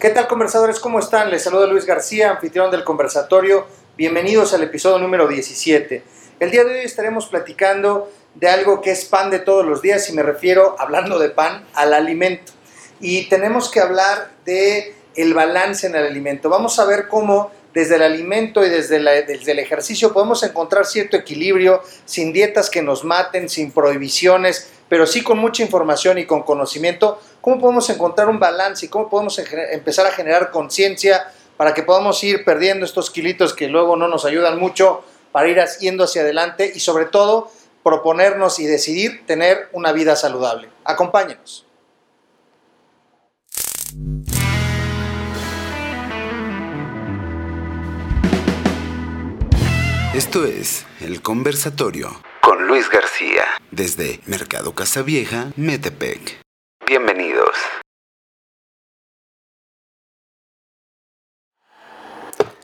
¿Qué tal conversadores? ¿Cómo están? Les saluda Luis García, anfitrión del conversatorio. Bienvenidos al episodio número 17. El día de hoy estaremos platicando de algo que es pan de todos los días y me refiero, hablando de pan, al alimento. Y tenemos que hablar de el balance en el alimento. Vamos a ver cómo desde el alimento y desde, desde, el ejercicio podemos encontrar cierto equilibrio, sin dietas que nos maten, sin prohibiciones, pero sí con mucha información y con conocimiento, cómo podemos encontrar un balance y cómo podemos empezar a generar conciencia para que podamos ir perdiendo estos kilitos que luego no nos ayudan mucho para ir yendo hacia adelante y sobre todo proponernos y decidir tener una vida saludable. Acompáñenos. Esto es El Conversatorio con Luis García desde Mercado Casavieja, Metepec. Bienvenidos.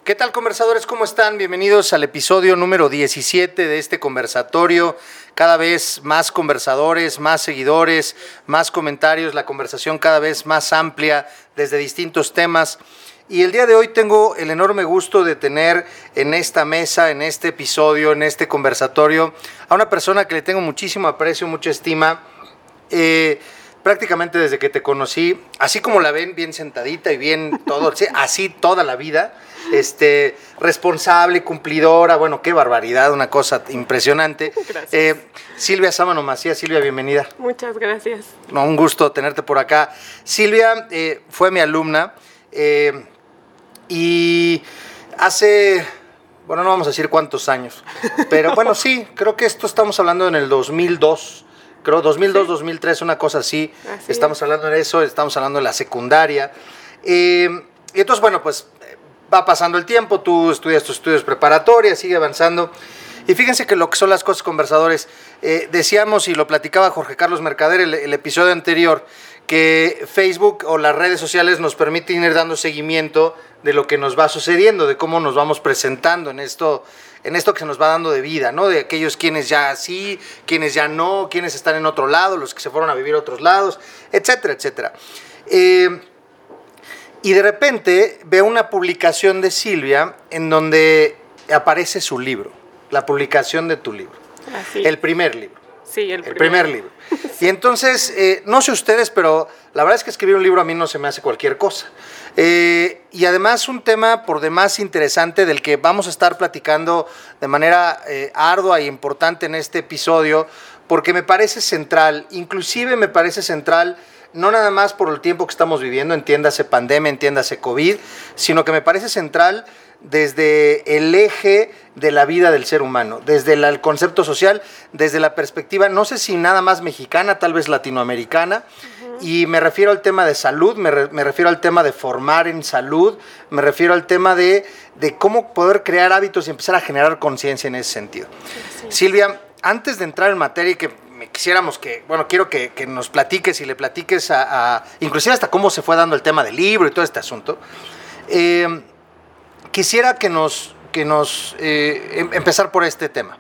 ¿Qué tal conversadores? ¿Cómo están? Bienvenidos al episodio número 17 de este conversatorio. Cada vez más conversadores, más seguidores, más comentarios, la conversación cada vez más amplia desde distintos temas. Y el día de hoy tengo el enorme gusto de tener en esta mesa, en este episodio, en este conversatorio, a una persona que le tengo muchísimo aprecio, mucha estima. Eh, prácticamente desde que te conocí, así como la ven, bien sentadita y bien todo, así toda la vida, este, responsable, cumplidora, bueno, qué barbaridad, una cosa impresionante. Eh, Silvia Sámano Macías, Silvia, bienvenida. Muchas gracias. No, un gusto tenerte por acá. Silvia eh, fue mi alumna. Y hace, bueno, no vamos a decir cuántos años, pero bueno, sí, creo que esto estamos hablando en el 2002, creo 2002, 2003, una cosa así. Estamos hablando de eso, estamos hablando de la secundaria. Eh, y entonces, bueno, pues va pasando el tiempo, tú estudias tus estudios preparatorios, sigue avanzando. Y fíjense que lo que son las cosas conversadores, eh, decíamos y lo platicaba Jorge Carlos Mercader el, el episodio anterior, que Facebook o las redes sociales nos permiten ir dando seguimiento de lo que nos va sucediendo, de cómo nos vamos presentando en esto, en esto que se nos va dando de vida, ¿no? De aquellos quienes ya sí, quienes ya no, quienes están en otro lado, los que se fueron a vivir a otros lados, etcétera, etcétera. Eh, y de repente veo una publicación de Silvia en donde aparece su libro, la publicación de tu libro, el primer libro. Sí, el, primer libro. Y entonces, eh, no sé ustedes, pero la verdad es que escribir un libro a mí no se me hace cualquier cosa. Eh, y además un tema por demás interesante del que vamos a estar platicando de manera eh, ardua e importante en este episodio, porque me parece central, inclusive me parece central no nada más por el tiempo que estamos viviendo, entiéndase pandemia, entiéndase COVID, sino que me parece central desde el eje de la vida del ser humano, desde el concepto social, desde la perspectiva, no sé si nada más mexicana, tal vez latinoamericana, y me refiero al tema de salud, me, refiero al tema de formar en salud, me refiero al tema de, cómo poder crear hábitos y empezar a generar conciencia en ese sentido. Silvia, antes de entrar en materia y que me quisiéramos que, bueno, quiero que, nos platiques y le platiques a, inclusive hasta cómo se fue dando el tema del libro y todo este asunto. Eh, quisiera que nos, que nos eh, em, empezar por este tema.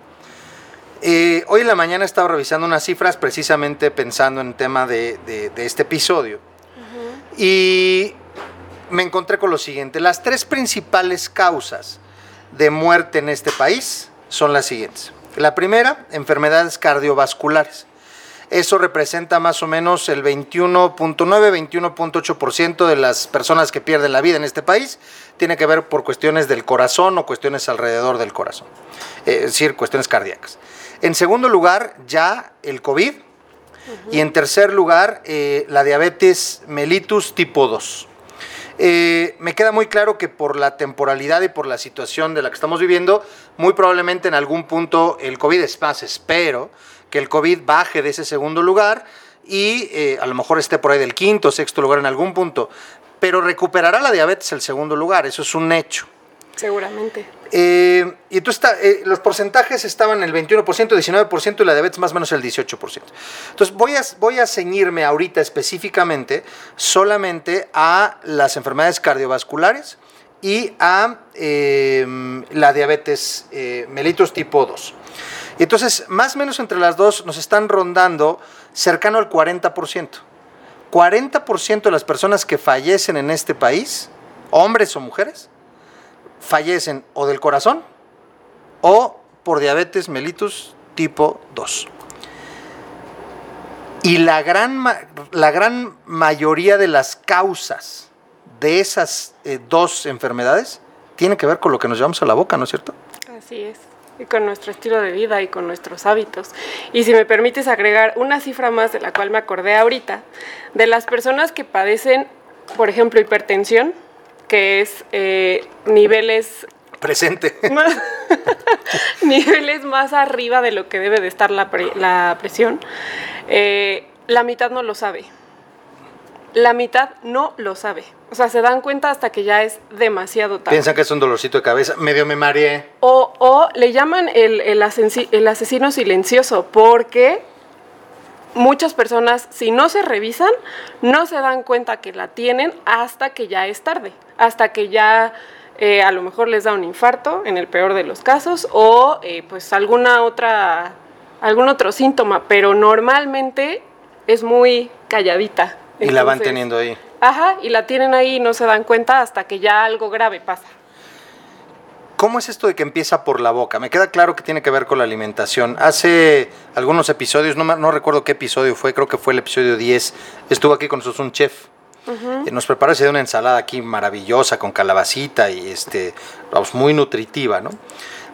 Eh, hoy en la mañana estaba revisando unas cifras precisamente pensando en el tema de, este episodio. Y me encontré con lo siguiente. Las tres principales causas de muerte en este país son las siguientes. La primera, enfermedades cardiovasculares. Eso representa más o menos el 21.9, 21.8% de las personas que pierden la vida en este país. Tiene que ver por cuestiones del corazón o cuestiones alrededor del corazón, eh, es decir, cuestiones cardíacas. En segundo lugar, ya el COVID. Y en tercer lugar, eh, la diabetes mellitus tipo 2. Eh, me queda muy claro que por la temporalidad y por la situación de la que estamos viviendo, muy probablemente en algún punto el COVID es más, espero, que el COVID baje de ese segundo lugar y eh, a lo mejor esté por ahí del quinto o sexto lugar en algún punto, pero recuperará la diabetes el segundo lugar, eso es un hecho. Seguramente. Eh, y entonces eh, los porcentajes estaban el 21%, 19% y la diabetes más o menos el 18%. Entonces voy a, voy a ceñirme ahorita específicamente solamente a las enfermedades cardiovasculares y a la diabetes mellitus tipo 2. Y entonces, más o menos entre las dos nos están rondando cercano al 40%. 40% de las personas que fallecen en este país, hombres o mujeres, fallecen o del corazón o por diabetes mellitus tipo 2. Y la gran, la gran mayoría de las causas de esas eh, dos enfermedades tiene que ver con lo que nos llevamos a la boca, ¿no es cierto? Así es y con nuestro estilo de vida y con nuestros hábitos. Y si me permites agregar una cifra más de la cual me acordé ahorita, de las personas que padecen, por ejemplo, hipertensión, que es eh, niveles... Presente. Más, niveles más arriba de lo que debe de estar la, la presión, eh, la mitad no lo sabe. La mitad no lo sabe. O sea, se dan cuenta hasta que ya es demasiado tarde. Piensan que es un dolorcito de cabeza, medio me mareé. O, o le llaman el, el, el asesino silencioso porque muchas personas, si no se revisan, no se dan cuenta que la tienen hasta que ya es tarde, hasta que ya eh, a lo mejor les da un infarto, en el peor de los casos, o eh, pues alguna otra, algún otro síntoma, pero normalmente es muy calladita. Y la van teniendo ahí. Ajá, y la tienen ahí y no se dan cuenta hasta que ya algo grave pasa. ¿Cómo es esto de que empieza por la boca? Me queda claro que tiene que ver con la alimentación. Hace algunos episodios, no, no recuerdo qué episodio fue, creo que fue el episodio 10, estuvo aquí con nosotros un chef. Uh Nos preparó ese de una ensalada aquí maravillosa con calabacita y este, vamos, muy nutritiva, ¿no?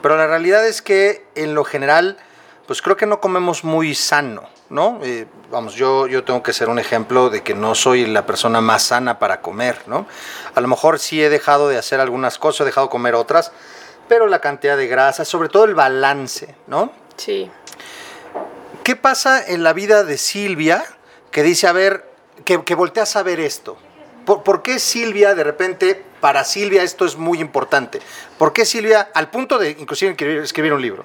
Pero la realidad es que en lo general, pues creo que no comemos muy sano. ¿No? Eh, vamos, yo, yo tengo que ser un ejemplo de que no soy la persona más sana para comer, ¿no? A lo mejor sí he dejado de hacer algunas cosas, he dejado de comer otras, pero la cantidad de grasa, sobre todo el balance, ¿no? Sí. ¿Qué pasa en la vida de Silvia que dice, a ver, que, que voltea a saber esto? ¿Por, ¿Por, qué Silvia, de repente, para Silvia esto es muy importante? ¿Por qué Silvia, al punto de inclusive escribir un libro?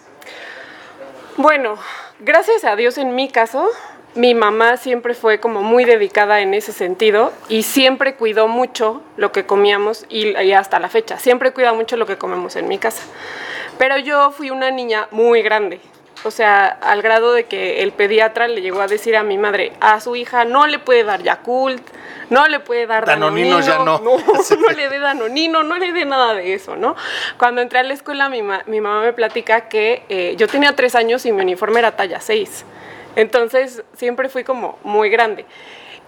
Bueno, gracias a Dios en mi caso, mi mamá siempre fue como muy dedicada en ese sentido y siempre cuidó mucho lo que comíamos y, hasta la fecha, siempre cuida mucho lo que comemos en mi casa. Pero yo fui una niña muy grande, o sea, al grado de que el pediatra le llegó a decir a mi madre, a su hija no le puede dar Yakult, no le puede dar danonino. Danonino ya no. No, no le dé Danonino, no le dé nada de eso, ¿no? Cuando entré a la escuela, mi, ma mi mamá me platica que eh, yo tenía tres años y mi uniforme era talla 6. Entonces, siempre fui como muy grande.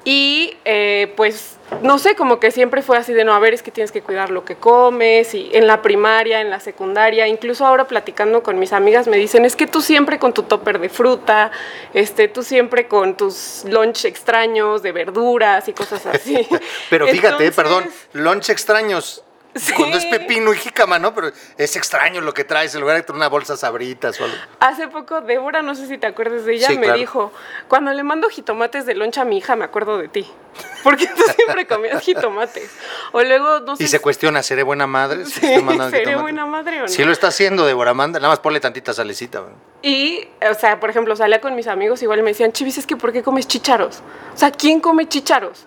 Y eh, pues, no sé, como que siempre fue así de, no, a ver, es que tienes que cuidar lo que comes, y en la primaria, en la secundaria, incluso ahora platicando con mis amigas me dicen, es que tú siempre con tu topper de fruta, este, tú siempre con tus lunch extraños de verduras y cosas así. Pero fíjate, Entonces, perdón, lunch extraños, Sí. Cuando es pepino y jícama, ¿no? Pero es extraño lo que traes, en lugar de traer una bolsa sabritas o algo. Hace poco, Débora, no sé si te acuerdas de ella, sí, me claro. dijo, cuando le mando jitomates de loncha a mi hija, me acuerdo de ti. Porque tú siempre comías jitomates. O luego, no sé Y se cuestiona, ¿seré buena madre? Si sí, ¿Seré jitomates? buena madre o no? Sí lo está haciendo, Débora, manda, nada más ponle tantita salecita. ¿no? Y, o sea, por ejemplo, salía con mis amigos, igual me decían, Chivis, es que ¿por qué comes chícharos? O sea, ¿quién come chícharos?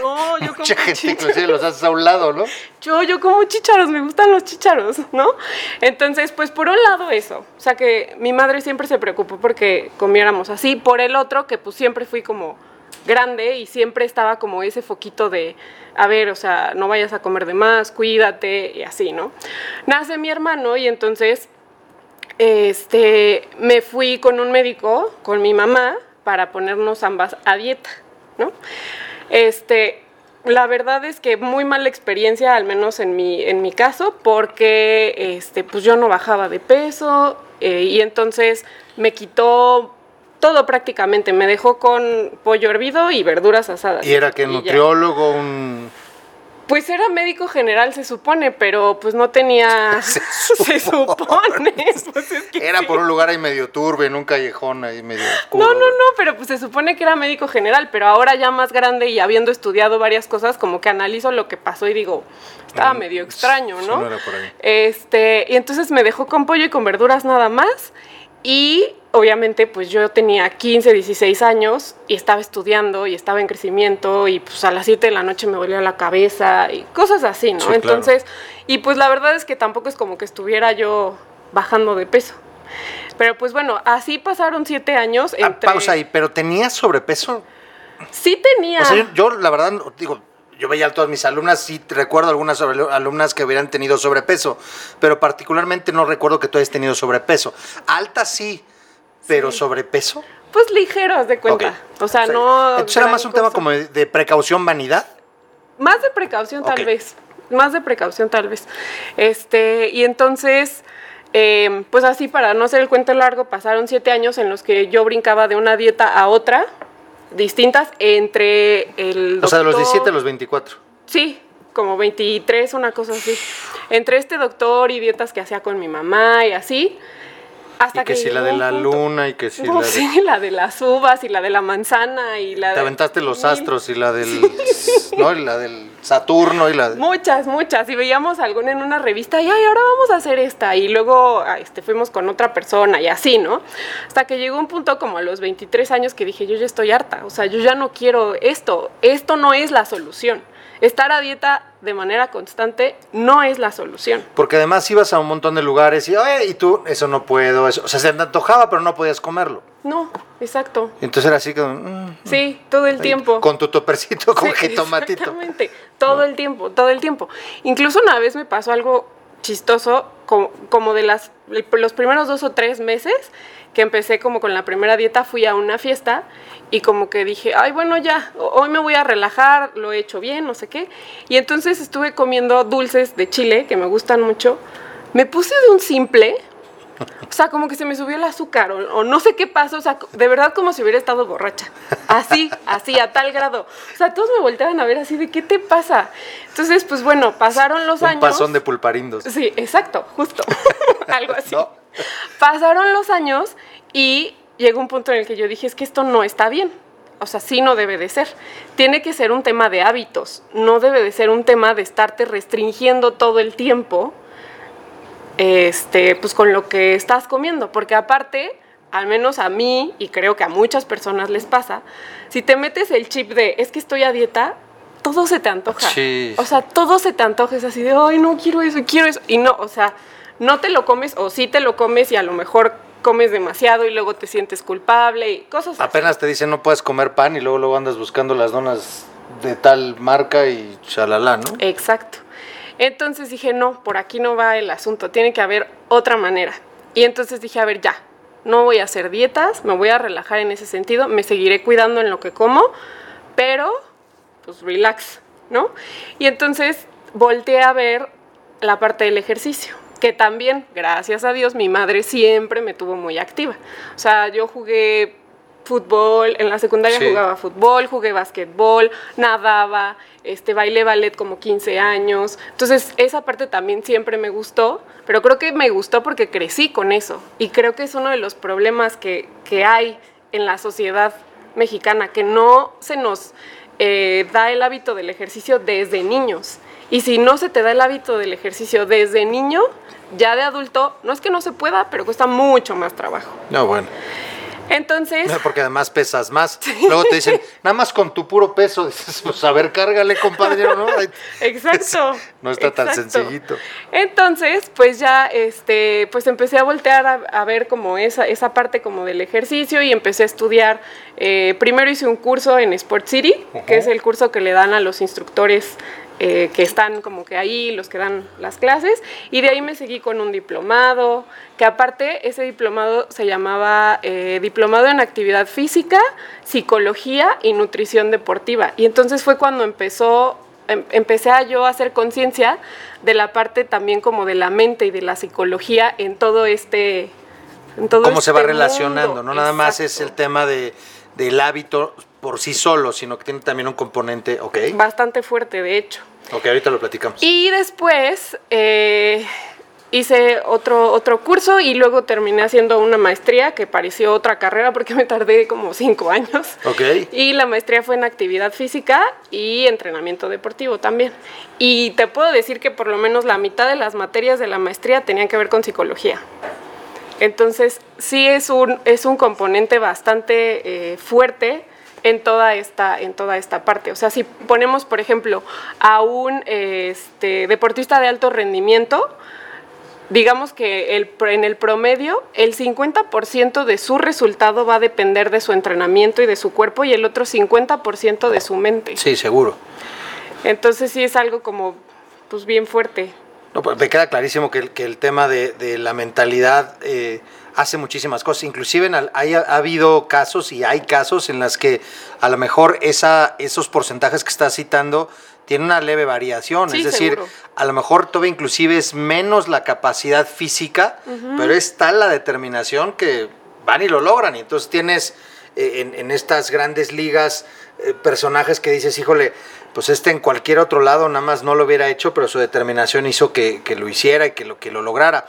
No, yo como Mucha gente inclusive los haces a un lado, ¿no? Yo, yo como chícharos, me gustan los chícharos, ¿no? Entonces, pues por un lado eso, o sea que mi madre siempre se preocupó porque comiéramos así, por el otro que pues siempre fui como grande y siempre estaba como ese foquito de, a ver, o sea, no vayas a comer de más, cuídate y así, ¿no? Nace mi hermano y entonces este, me fui con un médico, con mi mamá, para ponernos ambas a dieta, ¿no? Este, la verdad es que muy mala experiencia, al menos en mi, en mi caso, porque este, pues yo no bajaba de peso eh, y entonces me quitó todo prácticamente, me dejó con pollo hervido y verduras asadas. ¿Y era que nutriólogo, un pues era médico general, se supone, pero pues no tenía. Se se supone. Pues es que Era sí. por un lugar ahí medio turbio, en un callejón ahí medio oscuro. No, no, no, pero pues se supone que era médico general, pero ahora ya más grande y habiendo estudiado varias cosas, como que analizo lo que pasó y digo, estaba Mm, medio extraño, sí, ¿no? no era por ahí. Este, y entonces me dejó con pollo y con verduras nada más. Y obviamente pues yo tenía 15, 16 años y estaba estudiando y estaba en crecimiento y pues a las 7 de la noche me dolía la cabeza y cosas así, ¿no? Sí, claro. Entonces, y pues la verdad es que tampoco es como que estuviera yo bajando de peso. Pero pues bueno, así pasaron siete años Ah, entre... pausa ahí, pero tenías sobrepeso. Sí tenía. O sea, yo, yo, la verdad, digo, yo veía a todas mis alumnas, sí recuerdo algunas alumnas que hubieran tenido sobrepeso, pero particularmente no recuerdo que tú hayas tenido sobrepeso. Alta sí, pero sobrepeso. Pues ligeros de cuenta. O sea, no. Entonces era más un tema como de, de precaución, vanidad. Más de precaución, tal vez. Más de precaución, tal vez. Este, y entonces, eh, pues así, para no hacer el cuento largo, pasaron siete años en los que yo brincaba de una dieta a otra, distintas, entre el. O sea, de los doctor- 17 a los 24. Sí, como 23, una cosa así. Entre este doctor y dietas que hacía con mi mamá y así. Hasta Y que si la de la punto- luna y que si No, la de... sí, la de las uvas y la de la manzana y la Te de... aventaste los astros y la del... ¿no? Y la del Saturno y la de... Muchas, muchas. Y veíamos alguna en una revista y, ay, ahora vamos a hacer esta. Y luego ah, este, fuimos con otra persona y así, ¿no? Hasta que llegó un punto como a los 23 años que dije, yo ya estoy harta. O sea, yo ya no quiero esto. Esto no es la solución. Estar a dieta de manera constante no es la solución. Porque además ibas a un montón de lugares y, oye, y tú, eso no puedo, eso. O sea, se te antojaba, pero no podías comerlo. No, exacto. Entonces era así como... mm, Sí, todo el tiempo. Con tu topercito, con Sí, jitomatito. Exactamente, todo el tiempo, todo el tiempo. Incluso una vez me pasó algo chistoso, como, como de las, los primeros dos o tres meses que empecé como con la primera dieta, fui a una fiesta y como que dije, ay, bueno, ya, ho- hoy me voy a relajar, lo he hecho bien, no sé qué. Y entonces estuve comiendo dulces de Chile, que me gustan mucho. Me puse de un simple, o sea, como que se me subió el azúcar o, o no sé qué pasó, o sea, de verdad como si hubiera estado borracha. Así, así, a tal grado. O sea, todos me volteaban a ver así de, ¿qué te pasa? Entonces, pues bueno, pasaron los Un años. pasón de pulparindos. Sí, exacto, justo. Algo así. No. Pasaron los años y llegó un punto en el que yo dije, es que esto no está bien. O sea, sí no debe de ser. Tiene que ser un tema de hábitos. No debe de ser un tema de estarte restringiendo todo el tiempo este, pues con lo que estás comiendo, porque aparte, al menos a mí y creo que a muchas personas les pasa, si te metes el chip de es que estoy a dieta, todo se te antoja. Sí. O sea, todo se te antoja, es así de, ay, no quiero eso, quiero eso. Y no, o sea, no te lo comes o sí te lo comes y a lo mejor comes demasiado y luego te sientes culpable y cosas así. Apenas te dicen no puedes comer pan y luego luego andas buscando las donas de tal marca y chalala, ¿no? Exacto. Entonces dije, no, por aquí no va el asunto, tiene que haber otra manera. Y entonces dije, a ver, ya, no voy a hacer dietas, me voy a relajar en ese sentido, me seguiré cuidando en lo que como, pero pues relax, ¿no? Y entonces volteé a ver la parte del ejercicio, que también, gracias a Dios, mi madre siempre me tuvo muy activa. O sea, yo jugué fútbol, en la secundaria Sí. jugaba fútbol, jugué básquetbol, nadaba, este, bailé ballet como 15 años. Entonces, esa parte también siempre me gustó, pero creo que me gustó porque crecí con eso. Y creo que es uno de los problemas que, que hay en la sociedad mexicana, que no se nos eh, da el hábito del ejercicio desde niños. Y si no se te da el hábito del ejercicio desde niño, ya de adulto, no es que no se pueda, pero cuesta mucho más trabajo. No, bueno. Entonces, Porque además pesas más. Luego te dicen, nada más con tu puro peso. Dices, pues a ver, cárgale, compadre, ¿no? Exacto. No está tan sencillito. Entonces, pues ya, este, pues empecé a voltear a, a ver como esa, esa parte como del ejercicio y empecé a estudiar. eh, primero hice un curso en Sport City, que es el curso que le dan a los instructores eh, que están como que ahí, los que dan las clases, y de ahí me seguí con un diplomado, que aparte ese diplomado se llamaba eh, Diplomado en Actividad Física, Psicología y Nutrición Deportiva. Y entonces fue cuando empezó em- empecé a yo a hacer conciencia de la parte también como de la mente y de la psicología en todo este en todo Cómo se va este relacionando, no nada más es el tema de, del hábito por sí solo, sino que tiene también un componente, ok. bastante fuerte de hecho Ok, ahorita lo platicamos. y después eh, hice otro otro curso y luego terminé haciendo una maestría que pareció otra carrera porque me tardé como cinco años Ok. Y la maestría fue en actividad física y entrenamiento deportivo también. Y te puedo decir que por lo menos la mitad de las materias de la maestría tenían que ver con psicología. Entonces, sí es un, es un componente bastante eh, fuerte en toda, esta, en toda esta parte. O sea, si ponemos, por ejemplo, a un este, deportista de alto rendimiento, digamos que el, en el promedio, el 50% de su resultado va a depender de su entrenamiento y de su cuerpo y el otro 50% de su mente. Sí, seguro. Entonces sí es algo como, pues bien fuerte. No, pues me queda clarísimo que el, que el tema de, de la mentalidad eh, hace muchísimas cosas. Inclusive hay- ha habido casos y hay casos en las que a lo mejor esa, esos porcentajes que estás citando tienen una leve variación. Sí, es decir, seguro. a lo mejor todavía inclusive es menos la capacidad física, pero es tal la determinación que van y lo logran. Y entonces tienes eh, en, en estas grandes ligas eh, personajes que dices, híjole, pues este en cualquier otro lado nada más no lo hubiera hecho, pero su determinación hizo que, que lo hiciera y que lo, que lo lograra.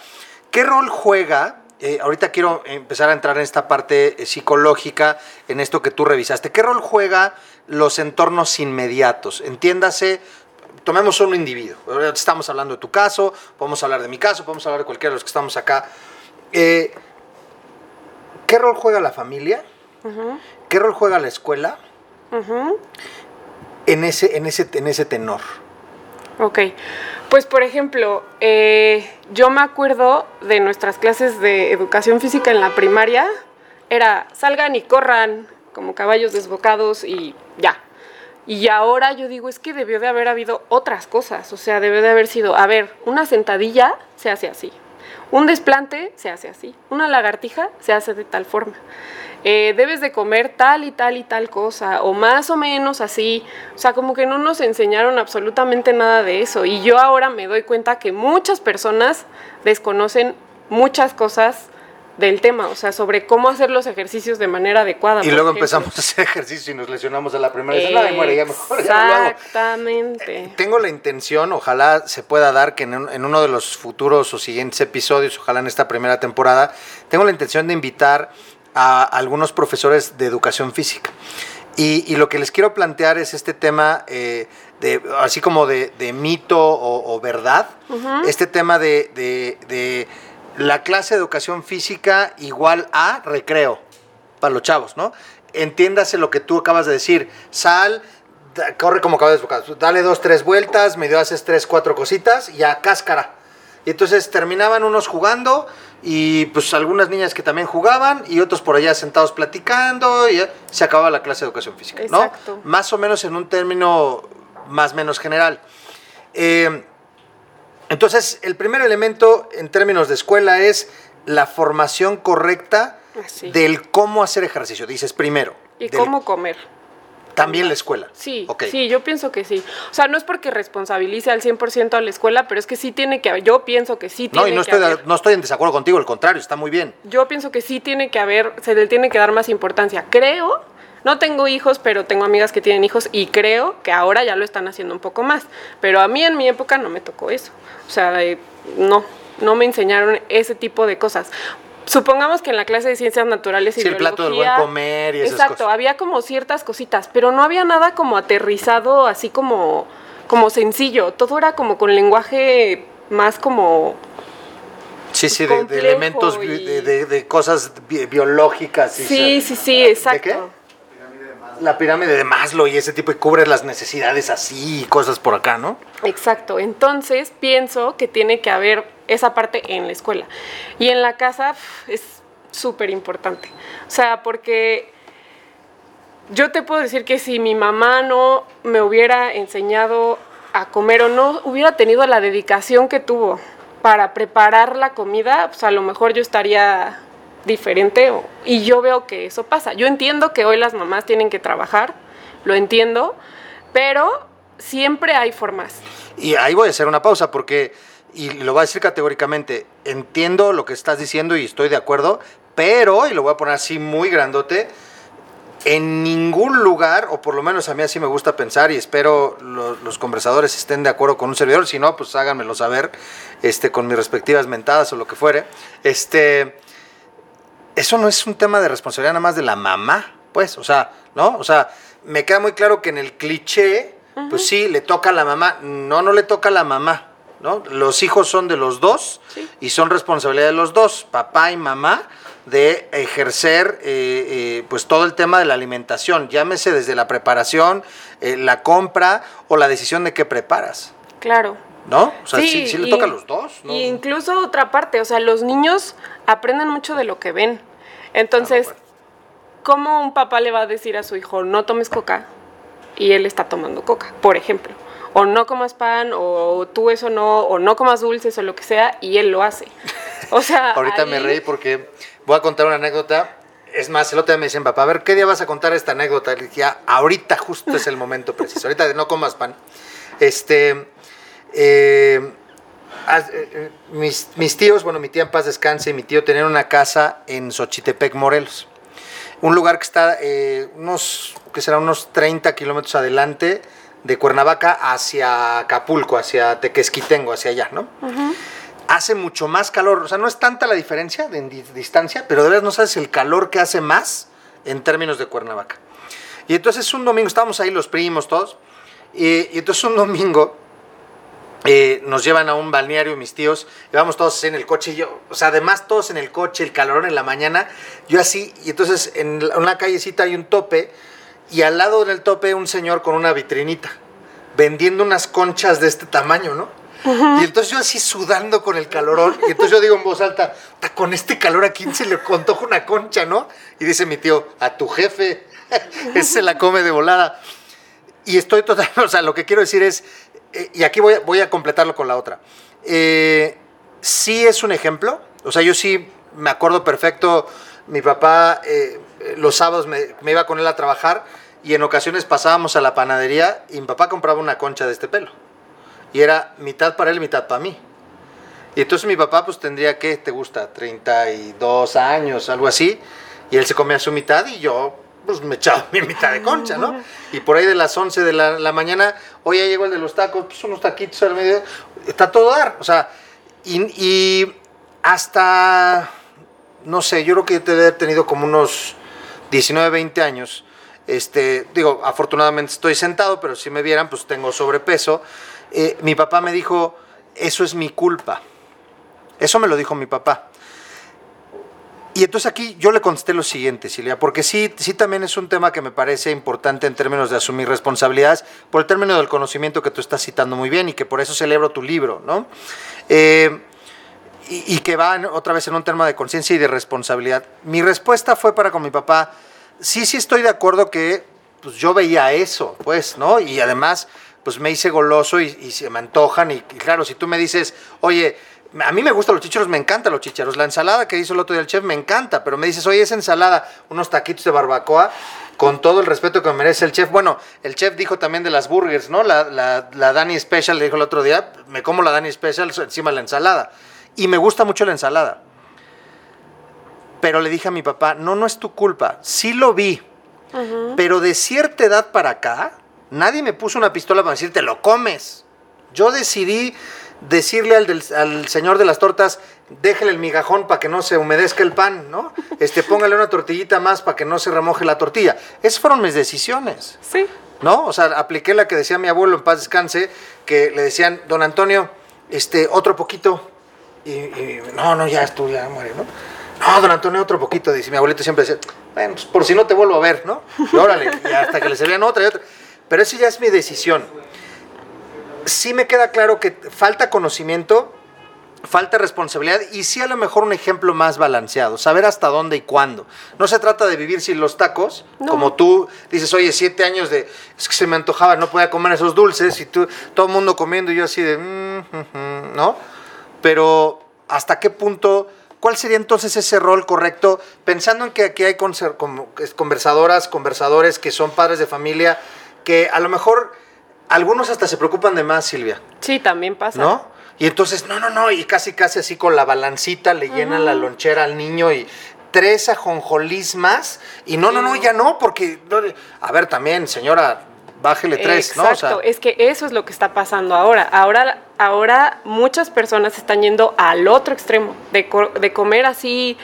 ¿Qué rol juega? Eh, ahorita quiero empezar a entrar en esta parte eh, psicológica, en esto que tú revisaste. ¿Qué rol juega los entornos inmediatos? Entiéndase, tomemos un individuo. Estamos hablando de tu caso, podemos hablar de mi caso, podemos hablar de cualquiera de los que estamos acá. Eh, ¿Qué rol juega la familia? ¿Qué rol juega la escuela en, ese, en, ese, en ese tenor? Ok, pues por ejemplo, eh, yo me acuerdo de nuestras clases de educación física en la primaria, era salgan y corran como caballos desbocados y ya. Y ahora yo digo, es que debió de haber habido otras cosas, o sea, debió de haber sido, a ver, una sentadilla se hace así, un desplante se hace así, una lagartija se hace de tal forma. Eh, debes de comer tal y tal y tal cosa, o más o menos así. O sea, como que no nos enseñaron absolutamente nada de eso. Y yo ahora me doy cuenta que muchas personas desconocen muchas cosas del tema, o sea, sobre cómo hacer los ejercicios de manera adecuada. Y luego ejemplo. empezamos a hacer ejercicio y nos lesionamos a la primera. Dicen, "Ay, muere, ya mejor, ya no lo hago". Exactamente. Tengo la intención, ojalá se pueda dar que en uno de los futuros o siguientes episodios, ojalá en esta primera temporada, tengo la intención de invitar a algunos profesores de educación física. Y, y lo que les quiero plantear es este tema, eh, de, así como de, de mito o, o verdad, este tema de, de- de la clase de educación física igual a recreo para los chavos, ¿no? Entiéndase lo que tú acabas de decir. Sal, da- corre como caballo desbocado. Dale dos, tres vueltas, medio haces tres, cuatro cositas y ya cáscara. Y entonces terminaban unos jugando y pues algunas niñas que también jugaban y otros por allá sentados platicando y se acababa la clase de educación física, ¿no? Exacto. Más o menos en un término más o menos general. Eh, entonces, el primer elemento en términos de escuela es la formación correcta Así. del cómo hacer ejercicio. Dices primero. ¿Y del- cómo comer? También la escuela. Sí, sí, yo pienso que sí. O sea, no es porque responsabilice al 100% a la escuela, pero es que sí tiene que haber, yo pienso que sí No, tiene y no que estoy, haber. no estoy en desacuerdo contigo, al contrario, está muy bien. Yo pienso que sí tiene que haber, se le tiene que dar más importancia. Creo, no tengo hijos, pero tengo amigas que tienen hijos y creo que ahora ya lo están haciendo un poco más. Pero a mí en mi época no me tocó eso. O sea, eh, no, no me enseñaron ese tipo de cosas. Supongamos que en la clase de ciencias naturales y Sí, el plato del buen comer y esas Exacto, cosas. había como ciertas cositas, pero no había nada como aterrizado, así como, como sencillo. Todo era como con lenguaje más como Sí, sí, de, de elementos, y- de, de- de cosas bi- biológicas. y Sí, sí, sí, exacto. qué? La pirámide de Maslow y ese tipo, y cubre las necesidades así y cosas por acá, ¿no? Exacto. Entonces pienso que tiene que haber esa parte en la escuela. Y en la casa es súper importante. O sea, porque yo te puedo decir que si mi mamá no me hubiera enseñado a comer o no hubiera tenido la dedicación que tuvo para preparar la comida, pues a lo mejor yo estaría diferente y yo veo que eso pasa. Yo entiendo que hoy las mamás tienen que trabajar, lo entiendo, pero siempre hay formas. Y ahí voy a hacer una pausa porque, y lo voy a decir categóricamente, entiendo lo que estás diciendo y estoy de acuerdo, pero, y lo voy a poner así muy grandote, en ningún lugar, o por lo menos a mí así me gusta pensar y espero lo- los conversadores estén de acuerdo con un servidor, si no, pues háganmelo saber este, con mis respectivas mentadas o lo que fuere. Este, eso no es un tema de responsabilidad nada más de la mamá, pues, o sea, ¿no? O sea, me queda muy claro que en el cliché, pues sí, le toca a la mamá. No, no le toca a la mamá, ¿no? Los hijos son de los dos Sí. y son responsabilidad de los dos, papá y mamá, de ejercer eh, eh, pues todo el tema de la alimentación, llámese desde la preparación, eh, la compra o la decisión de qué preparas. Claro, ¿No? O sea, sí, sí, le toca a los dos. ¿no? Y incluso otra parte, o sea, los niños aprenden mucho de lo que ven. Entonces, ¿cómo un papá le va a decir a su hijo, no tomes coca? Y él está tomando coca, por ejemplo. O no comas pan, o tú eso no, o no comas dulces, o lo que sea, y él lo hace. O sea. Ahorita me reí porque voy a contar una anécdota. Es más, el otro día me dicen, papá, a ver, ¿qué día vas a contar esta anécdota? Le dije, ahorita justo es el momento preciso. Ahorita de no comas pan. Este. Eh, eh, eh, mis, mis, tíos, bueno, mi tía en paz descanse y mi tío tenían una casa en Xochitepec, Morelos. Un lugar que está unos, que será unos 30 kilómetros adelante de Cuernavaca hacia Acapulco, hacia Tequesquitengo, hacia allá, ¿no? Hace mucho más calor, o sea, no es tanta la diferencia de distancia, pero de verdad no sabes el calor que hace más en términos de Cuernavaca. Y entonces un domingo, estábamos ahí los primos todos, y, y entonces un domingo eh, nos llevan a un balneario mis tíos, y vamos todos en el coche, y yo, o sea, además todos en el coche, el calor en la mañana, yo así, y entonces en una callecita hay un tope, y al lado del tope un señor con una vitrinita, vendiendo unas conchas de este tamaño, ¿no? Y entonces yo así sudando con el calorón, y entonces yo digo en voz alta, con este calor a quién se le contoja una concha, ¿no? Y dice mi tío, a tu jefe, ese se la come de volada. Y estoy total, o sea, lo que quiero decir es, eh, y aquí voy, voy, a completarlo con la otra. Eh, sí es un ejemplo, o sea, yo sí me acuerdo perfecto, mi papá eh, los sábados me, me, iba con él a trabajar y en ocasiones pasábamos a la panadería y mi papá compraba una concha de este pelo. Y era mitad para él, mitad para mí. Y entonces mi papá pues tendría que, ¿te gusta? 32 años, algo así. Y él se comía su mitad y yo pues me echaba mi mitad de concha, ¿no? Y por ahí de las 11 de la, mañana, hoy ya llegó el de los tacos, pues unos taquitos al medio, está todo dar. O sea, y, y hasta, no sé, yo creo que debe haber tenido como unos 19, 20 años. Este, digo, afortunadamente estoy sentado, pero si me vieran, pues tengo sobrepeso. Eh, mi papá me dijo, eso es mi culpa. Eso me lo dijo mi papá. Y entonces aquí yo le contesté lo siguiente, Silvia, porque sí, sí también es un tema que me parece importante en términos de asumir responsabilidades, por el término del conocimiento que tú estás citando muy bien y que por eso celebro tu libro, ¿no? Eh, y, que va otra vez en un tema de conciencia y de responsabilidad. Mi respuesta fue para con mi papá, sí, sí estoy de acuerdo que pues yo veía eso, pues, ¿no? Y además, pues me hice goloso y, se me antojan. Y, claro, si tú me dices, oye, a mí me gustan los chicharos, me encantan los chicharos. La ensalada que hizo el otro día el chef me encanta, pero me dices, oye, esa ensalada, unos taquitos de barbacoa, con todo el respeto que merece el chef. Bueno, el chef dijo también de las burgers, ¿no? La, la, la Dani Special, le dijo el otro día, me como la Dani Special encima la ensalada y me gusta mucho la ensalada. Pero le dije a mi papá, no, no es tu culpa, sí lo vi, pero de cierta edad para acá, nadie me puso una pistola para decir, te lo comes. Yo decidí decirle al, al, señor de las tortas, déjele el migajón para que no se humedezca el pan, ¿no? Este, póngale una tortillita más para que no se remoje la tortilla. Esas fueron mis decisiones. Sí. ¿No? O sea, apliqué la que decía mi abuelo en paz descanse, que le decían, don Antonio, este, otro poquito, y, no, no, ya estuvo, ya muere, ¿no? No, don Antonio, otro poquito, dice mi abuelito siempre decía, bueno, pues por si no te vuelvo a ver, ¿no? Y órale, y hasta que le servían otra y otra. Pero eso ya es mi decisión. Sí me queda claro que falta conocimiento, falta responsabilidad y sí a lo mejor un ejemplo más balanceado, saber hasta dónde y cuándo. No se trata de vivir sin los tacos, como tú dices, oye, siete años de, es que se me antojaba, no podía comer esos dulces y tú, todo el mundo comiendo y yo así de, mm, ¿no? Pero ¿hasta qué punto? ¿Cuál sería entonces ese rol correcto? Pensando en que aquí hay conversadoras, conversadores que son padres de familia, que a lo mejor algunos hasta se preocupan de más, Silvia. Sí, también pasa. ¿No? Y entonces, no, no, no, y casi, casi así con la balancita le llenan la lonchera al niño y tres ajonjolís más. Y no, no, no, ya no, porque, a ver, también, señora, bájele tres, ¿no? Exacto, es que eso es lo que está pasando ahora. Ahora, ahora muchas personas están yendo al otro extremo, de, de comer así.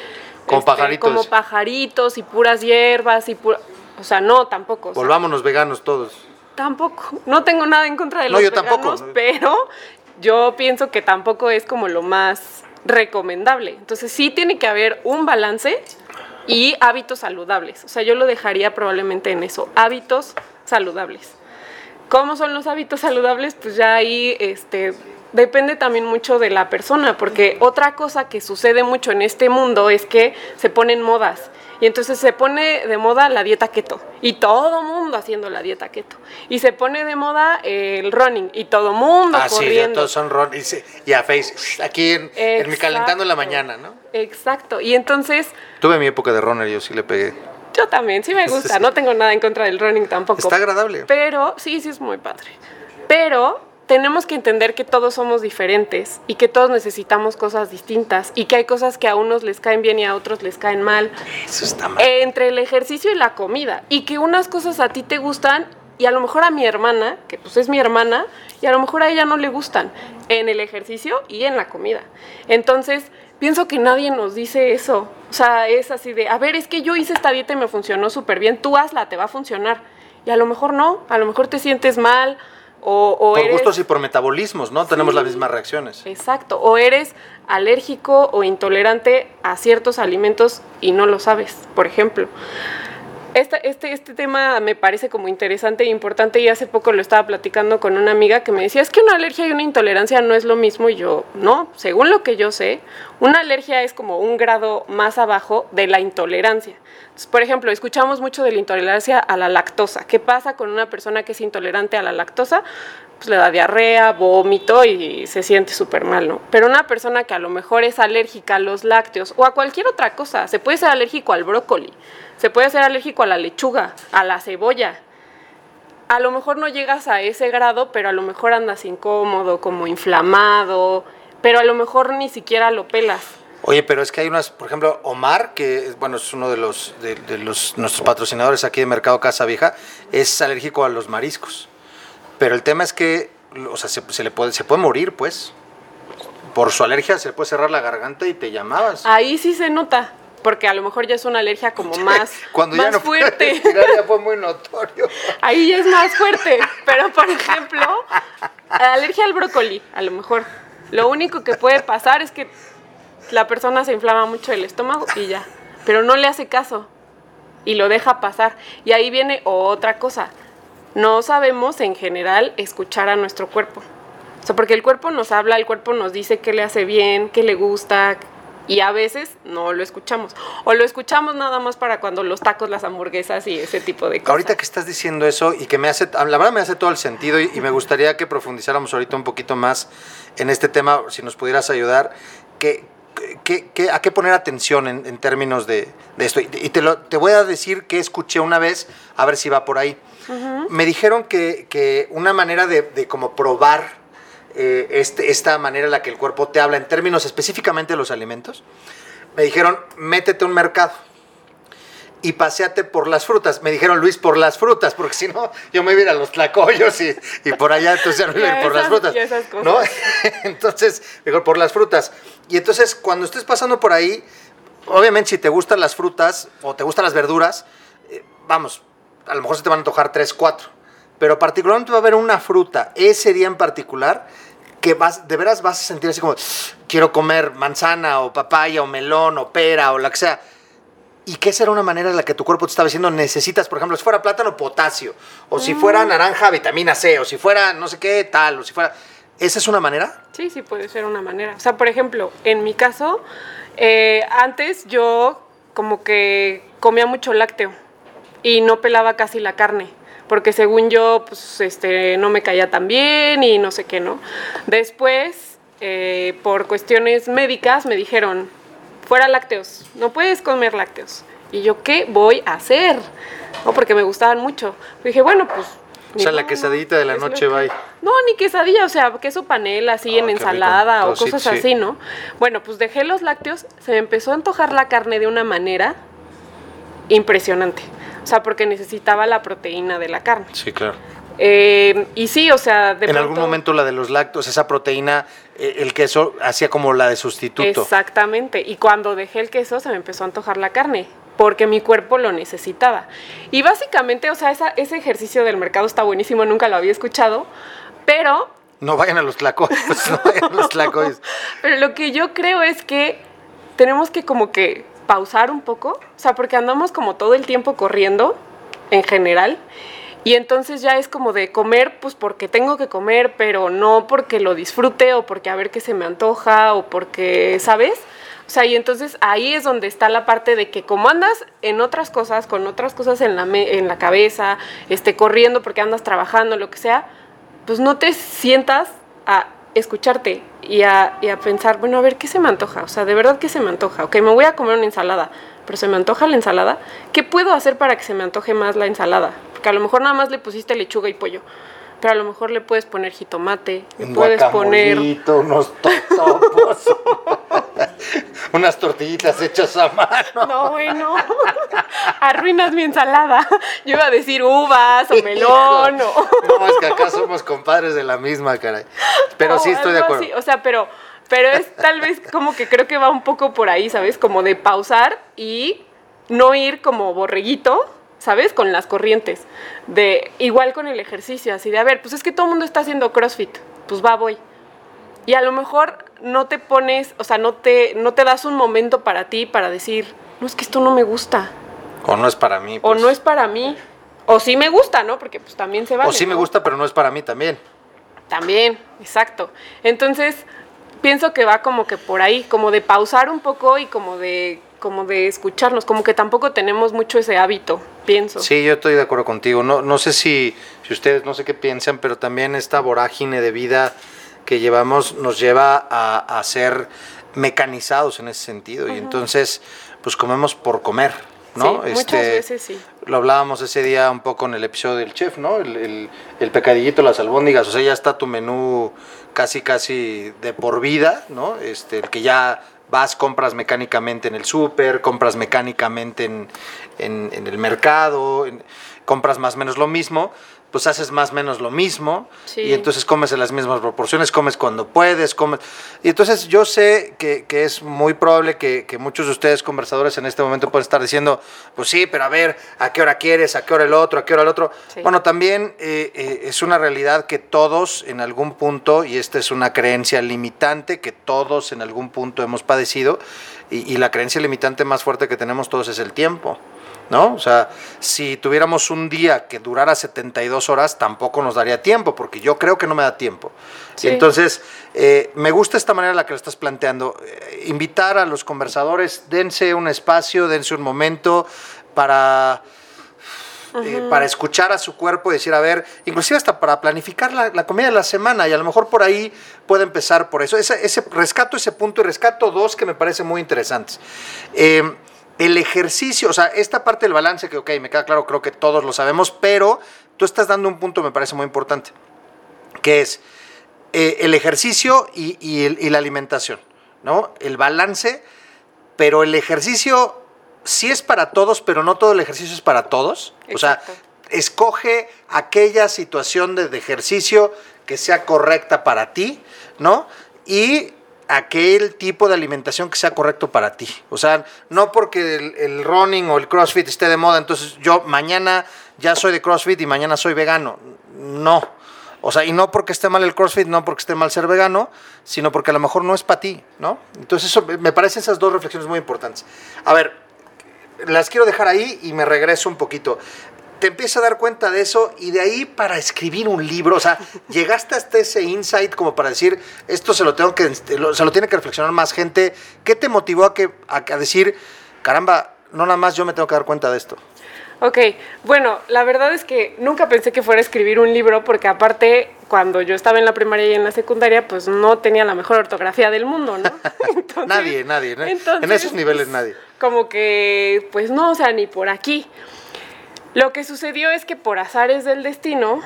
Como este, pajaritos. Como pajaritos y puras hierbas y pura, O sea, no, tampoco. Volvámonos veganos todos. Tampoco. No tengo nada en contra de los yo veganos, tampoco. pero yo pienso que tampoco es como lo más recomendable. Entonces sí tiene que haber un balance y hábitos saludables. O sea, yo lo dejaría probablemente en eso, hábitos saludables. ¿Cómo son los hábitos saludables? Pues ya ahí este, depende también mucho de la persona, porque otra cosa que sucede mucho en este mundo es que se ponen modas. Y entonces se pone de moda la dieta keto. Y todo mundo haciendo la dieta keto. Y se pone de moda el running. Y todo mundo Ah, sí, ya corriendo. todos son ron. Y, se- y a Face, aquí en, en mi calentando en la mañana, ¿no? Exacto. Y entonces Tuve mi época de runner, yo sí le pegué. Yo también, sí me gusta. No tengo nada en contra del running tampoco. Está agradable. Pero, sí, sí es muy padre. Pero tenemos que entender que todos somos diferentes y que todos necesitamos cosas distintas y que hay cosas que a unos les caen bien y a otros les caen mal. Eso está mal. Entre el ejercicio y la comida. Y que unas cosas a ti te gustan y a lo mejor a mi hermana, que pues es mi hermana, y a lo mejor a ella no le gustan en el ejercicio y en la comida. Entonces, pienso que nadie nos dice eso. O sea, es así de, a ver, es que yo hice esta dieta y me funcionó súper bien, tú hazla, te va a funcionar. Y a lo mejor no, a lo mejor te sientes mal o, o por eres... gustos y por metabolismos, ¿no? Tenemos las mismas reacciones. Exacto, o eres alérgico o intolerante a ciertos alimentos y no lo sabes, por ejemplo. Este, este, tema me parece como interesante e importante y hace poco lo estaba platicando con una amiga que me decía, es que una alergia y una intolerancia no es lo mismo y yo, no, según lo que yo sé, una alergia es como un grado más abajo de la intolerancia. Por ejemplo, escuchamos mucho de la intolerancia a la lactosa. ¿Qué pasa con una persona que es intolerante a la lactosa? Pues le da diarrea, vómito y se siente súper mal, ¿no? Pero una persona que a lo mejor es alérgica a los lácteos o a cualquier otra cosa, se puede ser alérgico al brócoli, se puede ser alérgico a la lechuga, a la cebolla. A lo mejor no llegas a ese grado, pero a lo mejor andas incómodo, como inflamado, pero a lo mejor ni siquiera lo pelas. Oye, pero es que hay unas, por ejemplo, Omar, que es- bueno, es uno de los de, de los nuestros patrocinadores aquí de Mercado Casa Vieja, es alérgico a los mariscos. Pero el tema es que, o sea, se, se le puede, se puede morir, pues. Por su alergia se le puede cerrar la garganta y te llamabas. Ahí sí se nota, porque a lo mejor ya es una alergia como más, Cuando más ya no fuerte. respirar, ya fue muy notorio. Ahí ya es más fuerte. Pero, por ejemplo, alergia al brócoli, a lo mejor. Lo único que puede pasar es que la persona se inflama mucho el estómago y ya. Pero no le hace caso y lo deja pasar. Y ahí viene otra cosa. No sabemos en general escuchar a nuestro cuerpo. O sea, porque el cuerpo nos habla, el cuerpo nos dice qué le hace bien, qué le gusta, y a veces no lo escuchamos. O lo escuchamos nada más para cuando los tacos, las hamburguesas y ese tipo de cosas. Ahorita que estás diciendo eso y que me hace, la verdad me hace todo el sentido y, y me gustaría que profundizáramos ahorita un poquito más en este tema, si nos pudieras ayudar, que, que- que- a qué poner atención en, en términos de, de esto. Y, y te, lo, te voy a decir que escuché una vez, a ver si va por ahí. Me dijeron que, que una manera de, de como probar eh, este, esta manera en la que el cuerpo te habla en términos específicamente de los alimentos, me dijeron, métete a un mercado y paseate por las frutas. Me dijeron, Luis, por las frutas, porque si no, yo me iba a ir a los tlacoyos y, y por allá, entonces ya no iba a ir Ya por las frutas. ya esas cosas. ¿no? entonces, mejor por las frutas. Y entonces, cuando estés pasando por ahí, obviamente, si te gustan las frutas o te gustan las verduras, eh, vamos, a lo mejor se te van a antojar tres, cuatro. Pero particularmente va a haber una fruta, ese día en particular, que vas, de veras vas a sentir así como, quiero comer manzana o papaya o melón o pera o la que sea. ¿Y qué será una manera en la que tu cuerpo te estaba diciendo necesitas, por ejemplo, si fuera plátano, potasio, o si fuera naranja, vitamina C, o si fuera no sé qué, tal, o si fuera... ¿Esa es una manera? Sí, sí puede ser una manera. O sea, por ejemplo, en mi caso, eh, antes yo como que comía mucho lácteo y no pelaba casi la carne, porque según yo, pues, este, no me caía tan bien y no sé qué, ¿no? Después, eh, por cuestiones médicas, me dijeron, fuera lácteos, no puedes comer lácteos. Y yo, ¿qué voy a hacer? No, porque me gustaban mucho. dije, bueno, pues... O sea, la modo, quesadillita de la noche, bye. no, ni quesadilla, o sea, queso panela así Ah, en ensalada o cosas sí. así, ¿no? Bueno, pues dejé los lácteos, se me empezó a antojar la carne de una manera impresionante. O sea, porque necesitaba la proteína de la carne. Sí, claro. Eh, y sí, o sea, de en algún momento la de los lácteos, esa proteína, eh, el queso hacía como la de sustituto. Exactamente. Y cuando dejé el queso se me empezó a antojar la carne, porque mi cuerpo lo necesitaba. Y básicamente, o sea, esa- ese ejercicio del mercado está buenísimo, nunca lo había escuchado, pero No vayan a los tlacoyos, no vayan a los tlacoyos. Pero lo que yo creo es que tenemos que como que pausar un poco, o sea, porque andamos como todo el tiempo corriendo en general Y entonces ya es como de comer, pues porque tengo que comer, pero no porque lo disfrute o porque a ver qué se me antoja o porque, ¿sabes? O sea, y entonces ahí es donde está la parte de que como andas en otras cosas, con otras cosas en la, en la cabeza, este, corriendo porque andas trabajando, lo que sea, pues no te sientas a escucharte y a, y a pensar, bueno, a ver, ¿qué se me antoja? O sea, de verdad, ¿qué se me antoja? Ok, me voy a comer una ensalada, pero se me antoja la ensalada. ¿Qué puedo hacer para que se me antoje más la ensalada? Porque a lo mejor nada más le pusiste lechuga y pollo pero a lo mejor le puedes poner jitomate, le puedes poner unos totopos, unas tortillitas hechas a mano. No, bueno, arruinas mi ensalada. Yo iba a decir uvas o melón o... No, es que acá somos compadres de la misma, caray. Pero sí estoy de acuerdo. O sea, pero pero es tal vez como que creo que va un poco por ahí, ¿sabes? Como de pausar y no ir como borreguito ¿sabes? Con las corrientes. De, igual con el ejercicio, así de, a ver, pues es que todo el mundo está haciendo CrossFit, pues va, voy. Y a lo mejor no te pones, o sea, no te, no te das un momento para ti para decir, no, es que esto no me gusta. O no es para mí. O no pues. es para mí. O sí me gusta, ¿no? Porque pues también se va. O sí me gusta, pero no es para mí también. También, exacto. Entonces, pienso que va como que por ahí, como de pausar un poco y como de como de escucharnos, como que tampoco tenemos mucho ese hábito, pienso. Sí, yo estoy de acuerdo contigo. No, no sé si, si ustedes, no sé qué piensan, pero también esta vorágine de vida que llevamos nos lleva a, a ser mecanizados en ese sentido. Y entonces, pues comemos por comer, ¿no? Sí, muchas este, veces sí. Lo hablábamos ese día un poco en el episodio del chef, ¿no? El, el, el, pecadillito, las albóndigas, o sea, ya está tu menú casi, casi de por vida, ¿no? Este, el que ya vas, compras mecánicamente en el súper, compras mecánicamente en, en, el mercado, compras más o menos lo mismo, pues haces más o menos lo mismo y entonces comes en las mismas proporciones, comes cuando puedes, comes... Y entonces yo sé que, que es muy probable que, que, muchos de ustedes conversadores en este momento pueden estar diciendo, pues sí, pero a ver, ¿a qué hora quieres? ¿A qué hora el otro? ¿A qué hora el otro? Bueno, también eh, eh, es una realidad que todos en algún punto, y esta es una creencia limitante que todos en algún punto hemos padecido, y, y la creencia limitante más fuerte que tenemos todos es el tiempo. ¿No? O sea, si tuviéramos un día que durara 72 horas, tampoco nos daría tiempo, porque yo creo que no me da tiempo. entonces, eh, me gusta esta manera en la que lo estás planteando. Eh, invitar a los conversadores, dense un espacio, dense un momento para... Eh, para escuchar a su cuerpo y decir, a ver, inclusive hasta para planificar la, comida de la semana y a lo mejor por ahí puede empezar por eso. Ese, ese rescato ese punto y rescato dos que me parecen muy interesantes el ejercicio, o sea, esta parte del balance que, ok, me queda claro, creo que todos lo sabemos, pero tú estás dando un punto, me parece muy importante, que es eh, el ejercicio y, la alimentación, ¿no? El balance, pero el ejercicio sí es para todos, pero no todo el ejercicio es para todos. O sea, escoge aquella situación de, de ejercicio que sea correcta para ti, ¿no? Y aquel tipo de alimentación que sea correcto para ti. O sea, no porque el, running o el CrossFit esté de moda, entonces yo mañana ya soy de CrossFit y mañana soy vegano. No. O sea, y no porque esté mal el CrossFit, no porque esté mal ser vegano, sino porque a lo mejor no es para ti, ¿no? Entonces, eso, me parecen esas dos reflexiones muy importantes. A ver, las quiero dejar ahí y me regreso un poquito te empiezas a dar cuenta de eso y de ahí para escribir un libro, o sea, llegaste hasta ese insight como para decir, esto se lo tengo que, se lo tiene que reflexionar más gente. ¿Qué te motivó a, que, a, decir, caramba, no nada más yo me tengo que dar cuenta de esto? Ok, bueno, la verdad es que nunca pensé que fuera a escribir un libro porque aparte cuando yo estaba en la primaria y en la secundaria pues no tenía la mejor ortografía del mundo, ¿no? nadie, nadie, ¿no? en esos niveles nadie. Como que pues no, o sea, ni por aquí. Lo que sucedió es que por azares del destino,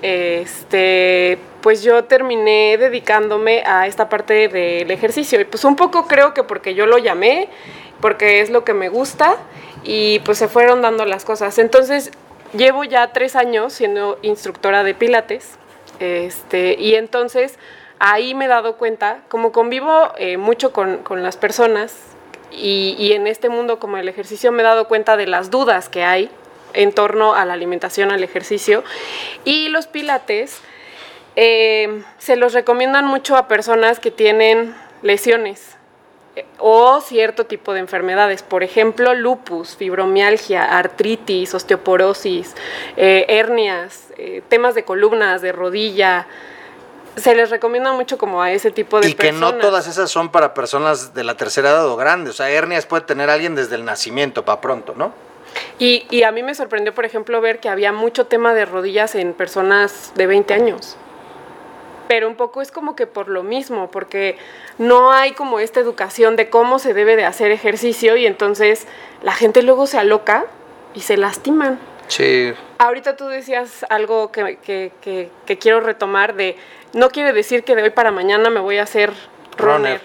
este, pues yo terminé dedicándome a esta parte del ejercicio. Y pues un poco creo que porque yo lo llamé, porque es lo que me gusta, y pues se fueron dando las cosas. Entonces, llevo ya tres años siendo instructora de Pilates, este, y entonces ahí me he dado cuenta, como convivo eh, mucho con, con, las personas, y, y en este mundo como el ejercicio me he dado cuenta de las dudas que hay en torno a la alimentación, al ejercicio. Y los pilates eh, se los recomiendan mucho a personas que tienen lesiones. eh, o cierto tipo de enfermedades, por ejemplo, lupus, fibromialgia, artritis, osteoporosis, eh, hernias, eh, temas de columnas, de rodilla. Se les recomienda mucho como a ese tipo de y que no todas esas son para personas de la tercera edad o grandes. O sea, hernias puede tener alguien desde el nacimiento para pronto, ¿no? Y, y, a mí me sorprendió, por ejemplo, ver que había mucho tema de rodillas en personas de 20 años pero un poco es como que por lo mismo, porque no hay como esta educación de cómo se debe de hacer ejercicio y entonces la gente luego se aloca y se lastiman. Sí. Ahorita tú decías algo que, que, que, quiero retomar de, no quiere decir que de hoy para mañana me voy a hacer runner.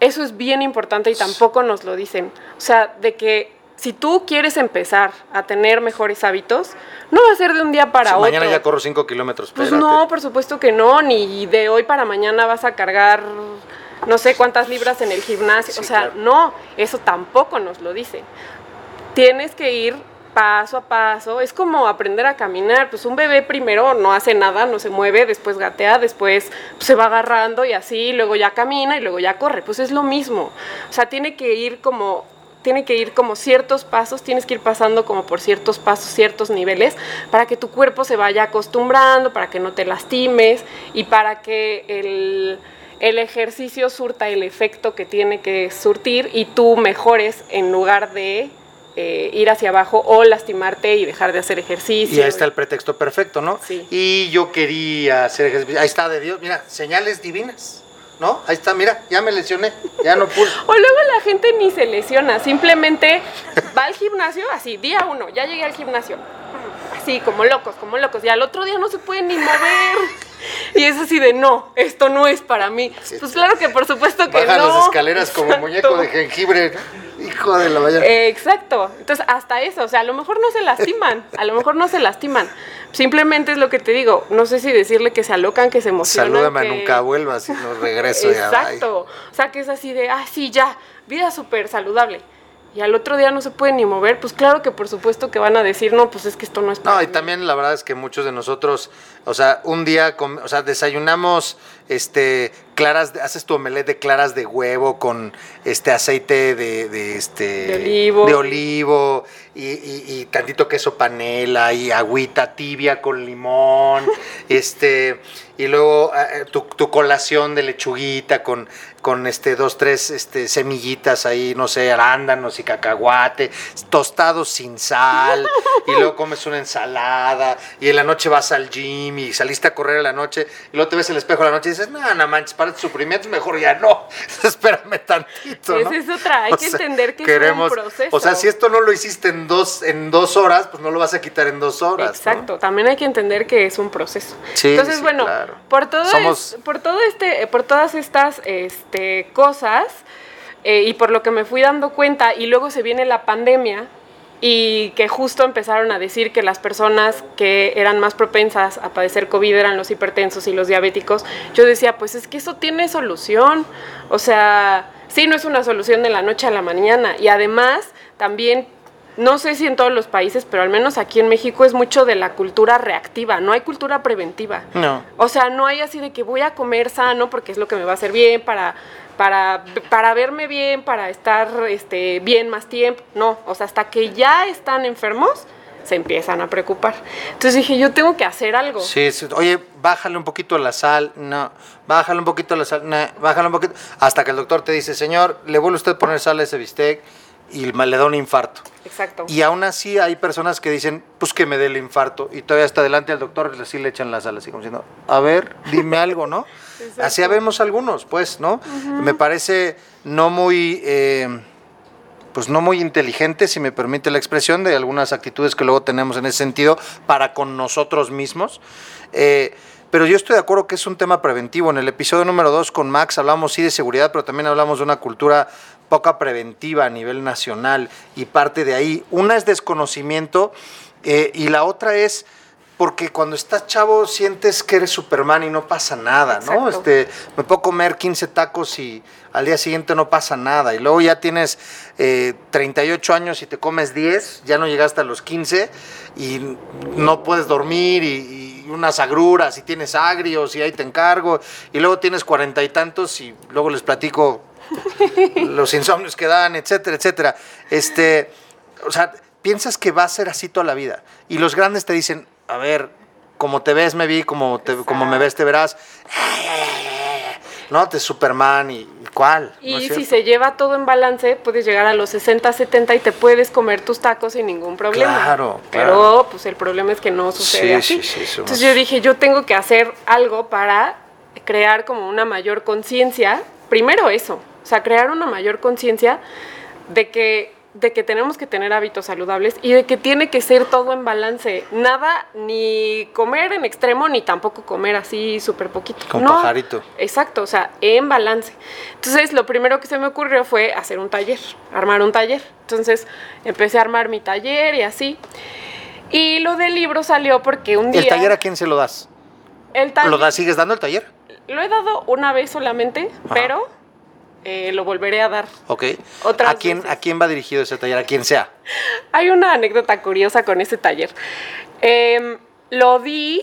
Eso es bien importante y tampoco nos lo dicen. O sea, de que si tú quieres empezar a tener mejores hábitos, no va a ser de un día para otro. Mañana ya corro 5 kilómetros. Pues no, por supuesto que no, ni de hoy para mañana vas a cargar no sé cuántas libras en el gimnasio. o sea, no, eso tampoco nos lo dice. Tienes que ir paso a paso. Es como aprender a caminar. Pues un bebé primero no hace nada, no se mueve, después gatea, después se va agarrando y así, luego ya camina y luego ya corre. Pues es lo mismo. O sea, tiene que ir como tiene que ir como ciertos pasos, tienes que ir pasando como por ciertos pasos, ciertos niveles, para que tu cuerpo se vaya acostumbrando, para que no te lastimes y para que el, ejercicio surta el efecto que tiene que surtir y tú mejores en lugar de eh, ir hacia abajo o lastimarte y dejar de hacer ejercicio. Y ahí está el pretexto perfecto, ¿no? Sí. Y yo quería hacer ejercicio. Ahí está de Dios, mira, señales divinas. ¿No? Ahí está, mira, ya me lesioné, ya no pude. o luego la gente ni se lesiona, simplemente va al gimnasio, así, día uno, ya llegué al gimnasio, así, como locos, como locos, y al otro día no se pueden ni mover. Y es así de no, esto no es para mí. pues claro que por supuesto que Baja no. las escaleras como muñeco de jengibre. Hijo de la vaya. exacto. Entonces, hasta eso, o sea, a lo mejor no se lastiman, a lo mejor no se lastiman. Simplemente es lo que te digo, no sé si decirle que se alocan, que se emocionan. Salúdame, nunca vuelvas y no regreso ya. Exacto. O sea, que es así de, ah, sí, ya, vida súper saludable y al otro día no se puede ni mover, pues claro que por supuesto que van a decir, no, pues es que esto no es para No, y también la verdad es que muchos de nosotros, o sea, un día, o sea, desayunamos este claras, haces tu omelette de claras de huevo con este aceite de, de este de olivo, de olivo y, y, tantito queso panela y agüita tibia con limón, este y luego eh, tu, tu, colación de lechuguita con, con este dos tres este semillitas ahí, no sé, arándanos y cacahuate, tostados sin sal y luego comes una ensalada y en la noche vas al gym y saliste a correr en la noche y luego te ves en el espejo en la noche y dices, no, no manches, para tu sufrimiento mejor ya no, espérame tantito. Esa es otra, hay que entender que es un proceso. O sea, si esto no lo hiciste en dos, en dos horas, pues no lo vas a quitar en dos horas. Exacto, también hay que entender que es un proceso. Entonces, bueno, por todo por todo este, por todas estas este, cosas, eh, y por lo que me fui dando cuenta, y luego se viene la pandemia, y que justo empezaron a decir que las personas que eran más propensas a padecer COVID eran los hipertensos y los diabéticos, yo decía, pues es que eso tiene solución. O sea, sí, no es una solución de la noche a la mañana. Y además, también, no sé si en todos los países, pero al menos aquí en México es mucho de la cultura reactiva, no hay cultura preventiva. No. O sea, no hay así de que voy a comer sano porque es lo que me va a hacer bien para para, para verme bien, para estar este, bien más tiempo. No, o sea, hasta que ya están enfermos, se empiezan a preocupar. Entonces dije, yo tengo que hacer algo. Sí, oye, bájale un poquito la sal, no, bájale un poquito la sal, no, bájale un poquito, hasta que el doctor te dice, señor, le vuelve usted a poner sal a ese bistec y le da un infarto. Exacto. Y aún así hay personas que dicen, pues que me dé el infarto, y todavía hasta adelante al doctor así le echan la sal, así como diciendo, a ver, dime algo, ¿no? Así vemos algunos, pues, ¿no? Me parece no muy, eh, pues no muy inteligente, si me permite la expresión, de algunas actitudes que luego tenemos en ese sentido para con nosotros mismos. Eh, pero yo estoy de acuerdo que es un tema preventivo. En el episodio número 2 con Max hablamos sí de seguridad, pero también hablamos de una cultura poca preventiva a nivel nacional y parte de ahí. Una es desconocimiento eh, y la otra es porque cuando estás chavo sientes que eres Superman y no pasa nada, ¿no? Este, me puedo comer 15 tacos y al día siguiente no pasa nada. Y luego ya tienes 38 eh, años y te comes 10, ya no llegaste a los 15 y no puedes dormir y, y unas agruras y tienes agrios y ahí te encargo. Y luego tienes cuarenta y tantos y luego les platico los insomnios que dan, etcétera, etcétera. Este, o sea, piensas que va a ser así toda la vida. Y los grandes te dicen, a ver, como te ves me vi, como, te- como me ves te verás. No, te Superman y ¿cuál? Y ¿No es si se lleva todo en balance, puedes llegar a los 60, 70 y te puedes comer tus tacos sin ningún problema. Claro, Pero claro. pues el problema es que no sucede Sí, así. sí, sí, somos- Entonces yo dije, yo tengo que hacer algo para crear como una mayor conciencia. Primero eso, o sea, crear una mayor conciencia de que de que tenemos que tener hábitos saludables y de que tiene que ser todo en balance. Nada, ni comer en extremo, ni tampoco comer así súper poquito. Con No, pajarito. Exacto, o sea, en balance. Entonces, lo primero que se me ocurrió fue hacer un taller, armar un taller. Entonces, empecé a armar mi taller y así. Y lo del libro salió porque un día... ¿El taller a quién se lo das? el taller- ¿Lo das, sigues dando el taller? lo he dado una vez solamente, Ajá. pero eh, lo volveré a dar. Ok. Otras ¿A quién, veces. ¿A quién va dirigido ese taller? A quien sea. Hay una anécdota curiosa con ese taller. Em, lo di,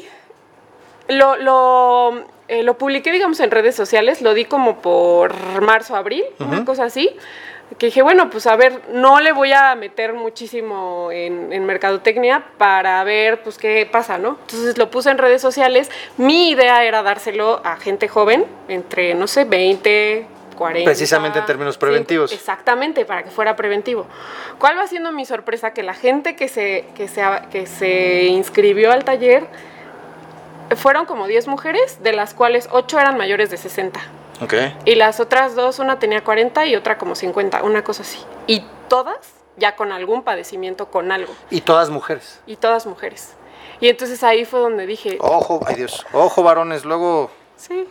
lo, lo, eh, lo publiqué, digamos, en redes sociales, lo di como por marzo, abril, una cosa así. Que dije, bueno, pues a ver, no le voy a meter muchísimo en, en mercadotecnia para ver, pues, qué pasa, ¿no? Entonces lo puse en redes sociales. Mi idea era dárselo a gente joven, entre, no sé, 20, 40. Precisamente en términos preventivos. Exactamente, para que fuera preventivo. ¿Cuál va siendo mi sorpresa? Que la gente que se, que se, que se inscribió al taller fueron como 10 mujeres, de las cuales 8 eran mayores de 60. Ok. Y las otras dos, una tenía 40 y otra como 50, una cosa así. Y todas ya con algún padecimiento, con algo. Y todas mujeres. Y todas mujeres. Y entonces ahí fue donde dije, Ojo, ay Dios. Ojo, varones. Luego. Sí.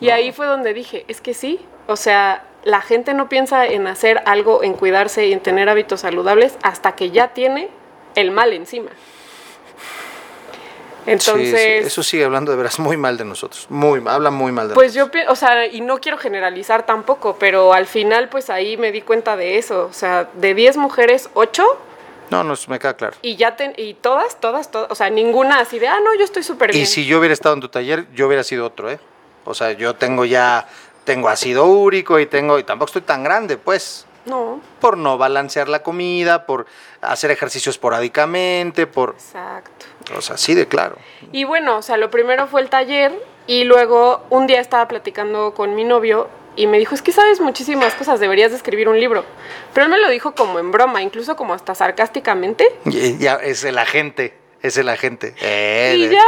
Y ahí fue donde dije, es que sí, o sea, la gente no piensa en hacer algo, en cuidarse y en tener hábitos saludables hasta que ya tiene el mal encima. Entonces, Sí, sí, eso sigue hablando de veras muy mal de nosotros. Muy, habla muy mal de pues nosotros. yo, pi- o sea, y no quiero generalizar tampoco, pero al final pues ahí me di cuenta de eso, o sea, de 10 mujeres, 8 No, no, me queda claro. y ya ten- y todas, todas, todas, o sea, ninguna así de, ah, no, yo estoy súper bien. Y si yo hubiera estado en tu taller, yo hubiera sido otro, ¿eh? O sea, yo tengo ya, tengo ácido úrico y tengo, y tampoco estoy tan grande, pues, No, por no balancear la comida, por hacer ejercicio esporádicamente, por, exacto. o sea, sí de claro. Y bueno, o sea, lo primero fue el taller y luego un día estaba platicando con mi novio y me dijo, es que sabes muchísimas cosas, deberías de escribir un libro. Pero él me lo dijo como en broma, incluso como hasta sarcásticamente. Ya es el agente, es el agente. Eh, Y ya,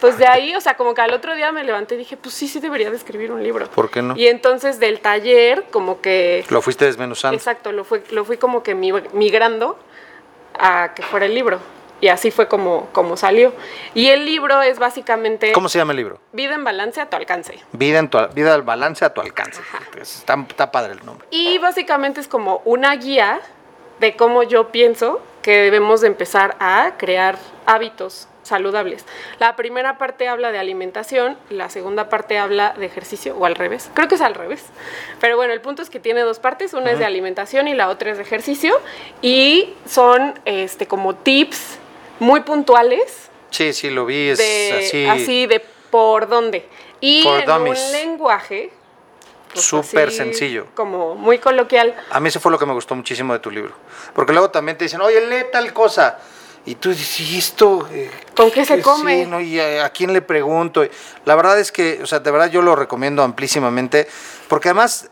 pues de ahí, o sea, como que al otro día me levanté y dije, pues sí, sí debería de escribir un libro. ¿Por qué no? Y entonces del taller, como que... Lo fuiste desmenuzando. Exacto, lo fui, lo fui como que mi- migrando a que fuera el libro. Y así fue como, como salió. Y el libro es básicamente ¿Cómo se llama el libro? Vida en balance a tu alcance. Vida, en tu, vida al balance a tu alcance. Está, está padre el nombre. Y básicamente es como una guía de cómo yo pienso que debemos de empezar a crear hábitos saludables. La primera parte habla de alimentación, la segunda parte habla de ejercicio, o al revés. Creo que es al revés. Pero bueno, el punto es que tiene dos partes, una es de alimentación y la otra es de ejercicio. Y son este, como tips muy puntuales Sí, sí, lo vi, es de, así, así de por dónde. Y For en dummies. un lenguaje pues, Súper sencillo. Como muy coloquial. A mí eso fue lo que me gustó muchísimo de tu libro. Porque luego también te dicen, oye, lee tal cosa. Y tú dices, ¿y esto? eh, ¿Con qué se come? Sí, ¿no? ¿Y a, a quién le pregunto? La verdad es que, o sea, de verdad yo lo recomiendo amplísimamente. Porque además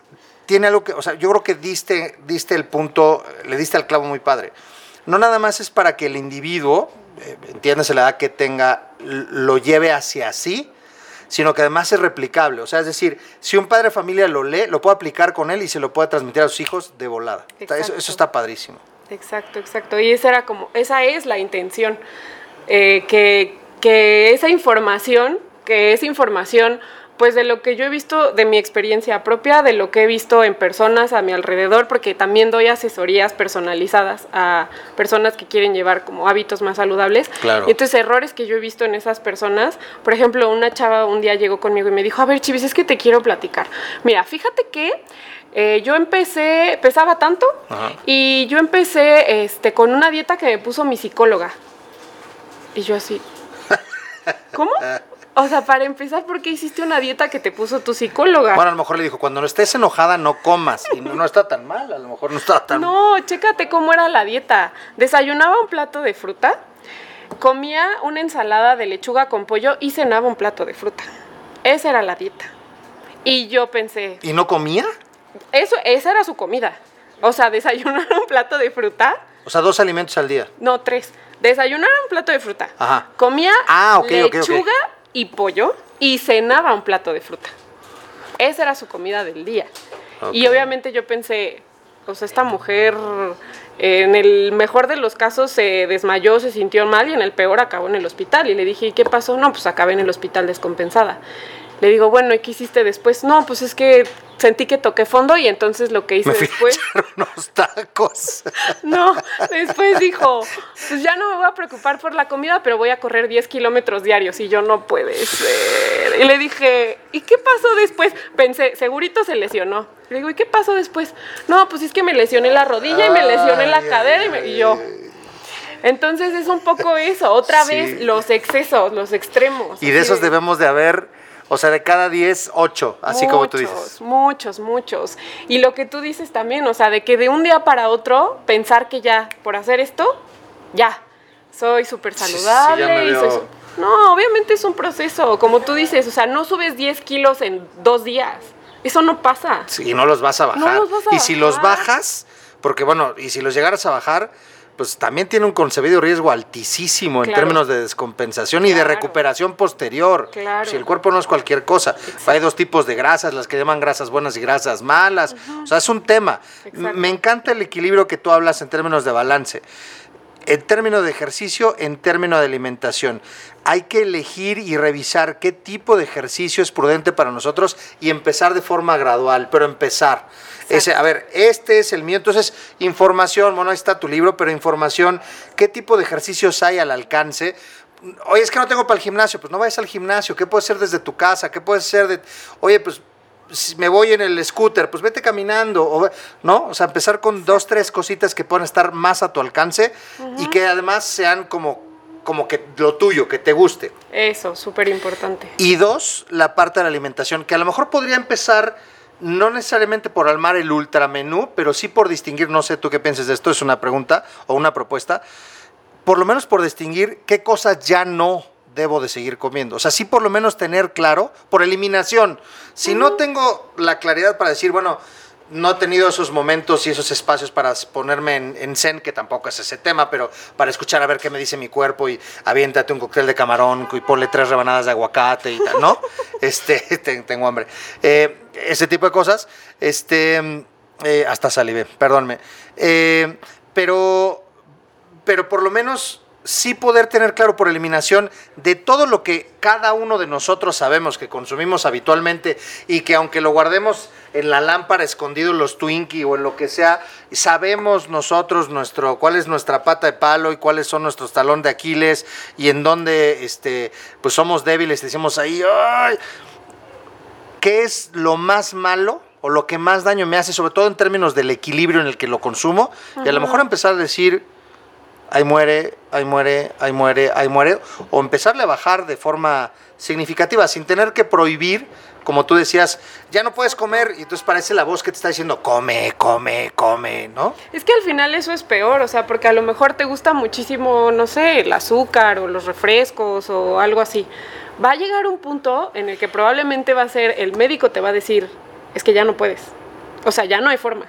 tiene algo que, o sea, yo creo que diste, diste el punto, le diste al clavo muy padre. No nada más es para que el individuo, eh, entiéndase la edad que tenga, lo lleve hacia sí, sino que además es replicable. O sea, es decir, si un padre de familia lo lee, lo puede aplicar con él y se lo puede transmitir a sus hijos de volada. Eso, eso está padrísimo. Exacto, exacto. Y esa era como, esa es la intención. eh, que, que esa información, que esa información, pues de lo que yo he visto de mi experiencia propia, de lo que he visto en personas a mi alrededor, porque también doy asesorías personalizadas a personas que quieren llevar como hábitos más saludables. Claro. Y entonces errores que yo he visto en esas personas, por ejemplo, una chava un día llegó conmigo y me dijo, a ver, Chivis, es que te quiero platicar. Mira, fíjate que eh, yo empecé, pesaba tanto, Ajá. y yo empecé este, con una dieta que me puso mi psicóloga. Y yo así, ¿cómo? O sea, para empezar, ¿por qué hiciste una dieta que te puso tu psicóloga? Bueno, a lo mejor le dijo, cuando no estés enojada no comas. Y no, no está tan mal, a lo mejor no está tan No, chécate cómo era la dieta. Desayunaba un plato de fruta, comía una ensalada de lechuga con pollo y cenaba un plato de fruta. Esa era la dieta. Y yo pensé, ¿Y no comía? eso, esa era su comida. O sea, desayunar un plato de fruta, O sea, dos alimentos al día. no tres. Desayunar un plato de fruta. Ajá. Comía Ah, ok, ok, ok. lechuga y pollo y cenaba un plato de fruta. Esa era su comida del día. Y obviamente yo pensé, pues esta mujer eh, en el mejor de los casos se desmayó, se sintió mal y en el peor acabó en el hospital. Y le dije, ¿y qué pasó? No, pues acabé en el hospital descompensada. Le digo, bueno, ¿y qué hiciste después? No, pues es que sentí que toqué fondo y entonces lo que hice Me fui después... a echar unos tacos. No, después dijo, pues ya no me voy a preocupar por la comida, pero voy a correr 10 kilómetros diarios y yo no puede ser. Y le dije, ¿y qué pasó después? Pensé, segurito se lesionó. Le digo, ¿y qué pasó después? No, pues es que me lesioné la rodilla y me lesioné la Ay, cadera y, me- y yo. Entonces es un poco eso, otra Sí. vez los excesos, los extremos. Y de esos debemos de haber, o sea, de cada 10, 8, así como tú dices. Muchos, muchos. Y lo que tú dices también, o sea, de que de un día para otro pensar que ya, por hacer esto, ya, soy súper Sí, sí, saludable. y soy No, obviamente es un proceso, como tú dices, o sea, no subes 10 kilos en dos días. Eso no pasa. Sí, y no los vas a bajar. No los vas a y si los bajas, porque bueno, y si los llegaras a bajar, pues también tiene un concebido riesgo altísimo en términos de descompensación y de recuperación posterior. Claro. Si el cuerpo no es cualquier cosa. Hay dos tipos de grasas, las que llaman grasas buenas y grasas malas. O sea, es un tema. Exacto. Me encanta el equilibrio que tú hablas en términos de balance. En términos de ejercicio, en términos de alimentación. Hay que elegir y revisar qué tipo de ejercicio es prudente para nosotros y empezar de forma gradual, pero empezar. Ese, a ver, este es el mío. Entonces, información, bueno, ahí está tu libro, pero información, ¿qué tipo de ejercicios hay al alcance? Oye, es que no tengo para el gimnasio, pues no vayas al gimnasio, ¿qué puedes hacer desde tu casa? ¿Qué puedes hacer de... Oye, pues si me voy en el scooter, pues vete caminando, o, ¿no? O sea, empezar con dos, tres cositas que puedan estar más a tu alcance y que además sean como, como que lo tuyo, que te guste. Eso, súper importante. Y dos, la parte de la alimentación, que a lo mejor podría empezar no necesariamente por armar el ultramenú, pero sí por distinguir, no sé tú qué piensas de esto, es una pregunta o una propuesta, por lo menos por distinguir qué cosas ya no debo de seguir comiendo. O sea, sí por lo menos tener claro, por eliminación. Si no tengo la claridad para decir, bueno, no he tenido esos momentos y esos espacios para ponerme en, en zen, que tampoco es ese tema, pero para escuchar a ver qué me dice mi cuerpo y aviéntate un cóctel de camarón y ponle tres rebanadas de aguacate y tal, ¿no? este, te- tengo hambre. Eh, ese tipo de cosas, este, eh, hasta salivé, perdónme. Eh, pero pero por lo menos sí poder tener claro por eliminación de todo lo que cada uno de nosotros sabemos que consumimos habitualmente y que aunque lo guardemos en la lámpara escondido en los Twinkie o en lo que sea, sabemos nosotros nuestro cuál es nuestra pata de palo y cuáles son nuestros talón de Aquiles y en dónde este pues somos débiles y decimos ahí "Ay", ¿qué es lo más malo o lo que más daño me hace, sobre todo en términos del equilibrio en el que lo consumo? Y a lo mejor empezar a decir, ahí muere, ahí muere, ahí muere, ahí muere, o empezarle a bajar de forma significativa, sin tener que prohibir, como tú decías, ya no puedes comer, y entonces parece la voz que te está diciendo, come, come, come, ¿no? Es que al final eso es peor, o sea, porque a lo mejor te gusta muchísimo, no sé, el azúcar o los refrescos o algo así. Va a llegar un punto en el que probablemente va a ser, el médico te va a decir, es que ya no puedes. O sea, ya no hay forma.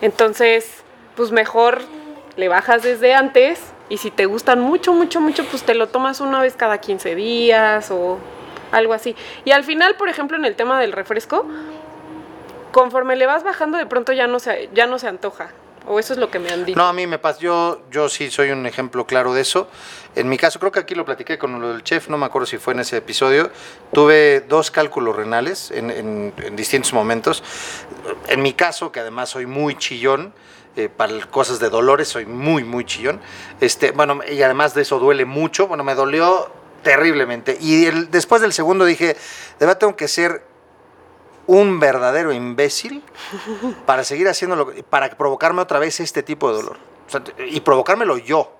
Entonces, pues mejor le bajas desde antes y si te gustan mucho, mucho, mucho, pues te lo tomas una vez cada 15 días o algo así. Y al final, por ejemplo, en el tema del refresco, conforme le vas bajando, de pronto ya no se, ya no se antoja. O eso es lo que me han dicho. No, a mí me pasa, yo, yo sí soy un ejemplo claro de eso. En mi caso, creo que aquí lo platiqué con lo del chef, no me acuerdo si fue en ese episodio. Tuve dos cálculos renales en, en- en distintos momentos. En mi caso, que además soy muy chillón, eh, para cosas de dolores, soy muy, muy chillón. Este, bueno, y además de eso duele mucho. Bueno, me dolió terriblemente. Y después del segundo dije, de verdad tengo que ser un verdadero imbécil para seguir haciéndolo, para provocarme otra vez este tipo de dolor. Y provocármelo yo.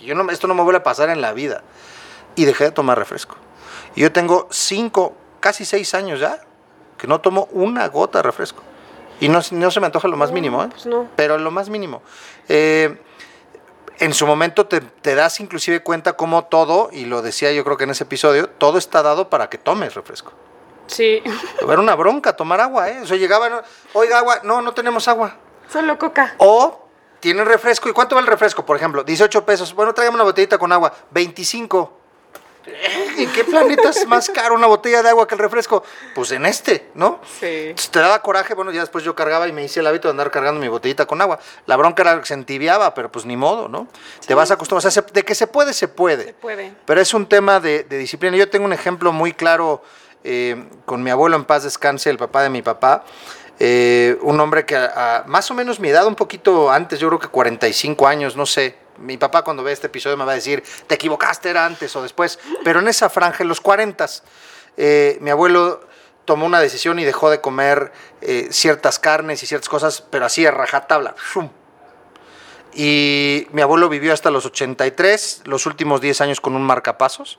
Yo no, esto no me vuelve a pasar en la vida. Y dejé de tomar refresco. Y yo tengo cinco, casi seis años ya, que no tomo una gota de refresco. Y no, no se me antoja lo más No, mínimo, ¿eh? pues no. Pero lo más mínimo. Eh, en su momento te, te das inclusive cuenta cómo todo, y lo decía yo creo que en ese episodio, todo está dado para que tomes refresco. Sí, Era una bronca tomar agua, ¿eh? O sea, llegaban, oiga, agua, no, no tenemos agua. solo coca. O tienen refresco. ¿Y cuánto va el refresco? Por ejemplo, 18 pesos. Bueno, tráigame una botellita con agua. 25. ¿En qué planeta es más caro una botella de agua que el refresco? Pues en este, ¿no? Sí. Entonces, te daba coraje, bueno, ya después yo cargaba y me hice el hábito de andar cargando mi botellita con agua. La bronca era que se entibiaba, pero pues ni modo, ¿no? Te vas a acostumbrar. O sea, se- de que se puede, se puede. Se puede. Pero es un tema de, de disciplina. Yo tengo un ejemplo muy claro eh, con mi abuelo en paz descanse, el papá de mi papá. Eh, un hombre que a, a más o menos mi edad, un poquito antes, yo creo que 45 años, no sé. Mi papá cuando ve este episodio me va a decir, te equivocaste, era antes o después. Pero en esa franja, en los 40, eh, mi abuelo tomó una decisión y dejó de comer eh, ciertas carnes y ciertas cosas, pero así a rajatabla. ¡shum! Y mi abuelo vivió hasta los 83, los últimos 10 años con un marcapasos.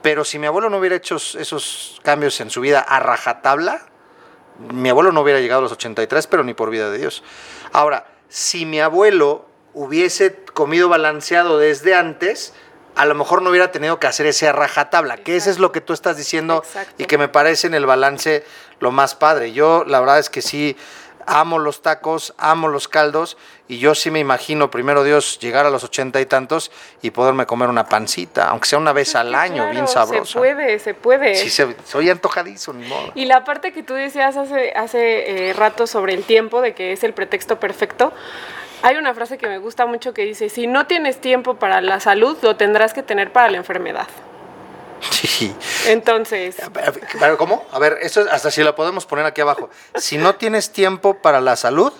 Pero si mi abuelo no hubiera hecho esos cambios en su vida a rajatabla, mi abuelo no hubiera llegado a los 83, pero ni por vida de Dios. Ahora, si mi abuelo hubiese comido balanceado desde antes, a lo mejor no hubiera tenido que hacer ese rajatabla, que eso es lo que tú estás diciendo Exacto. y que me parece en el balance lo más padre. Yo la verdad es que sí amo los tacos, amo los caldos y yo sí me imagino, primero Dios, llegar a los ochenta y tantos y poderme comer una pancita, aunque sea una vez al año, bien sabrosa. Se puede, se puede. Sí, se- soy antojadizo, ni modo. Y la parte que tú decías hace, hace eh, rato sobre el tiempo, de que es el pretexto perfecto, hay una frase que me gusta mucho que dice, si no tienes tiempo para la salud, lo tendrás que tener para la enfermedad. Sí. Entonces, Pero, ¿Cómo? A ver, esto es- hasta si lo podemos poner aquí abajo. Si no tienes tiempo para la salud,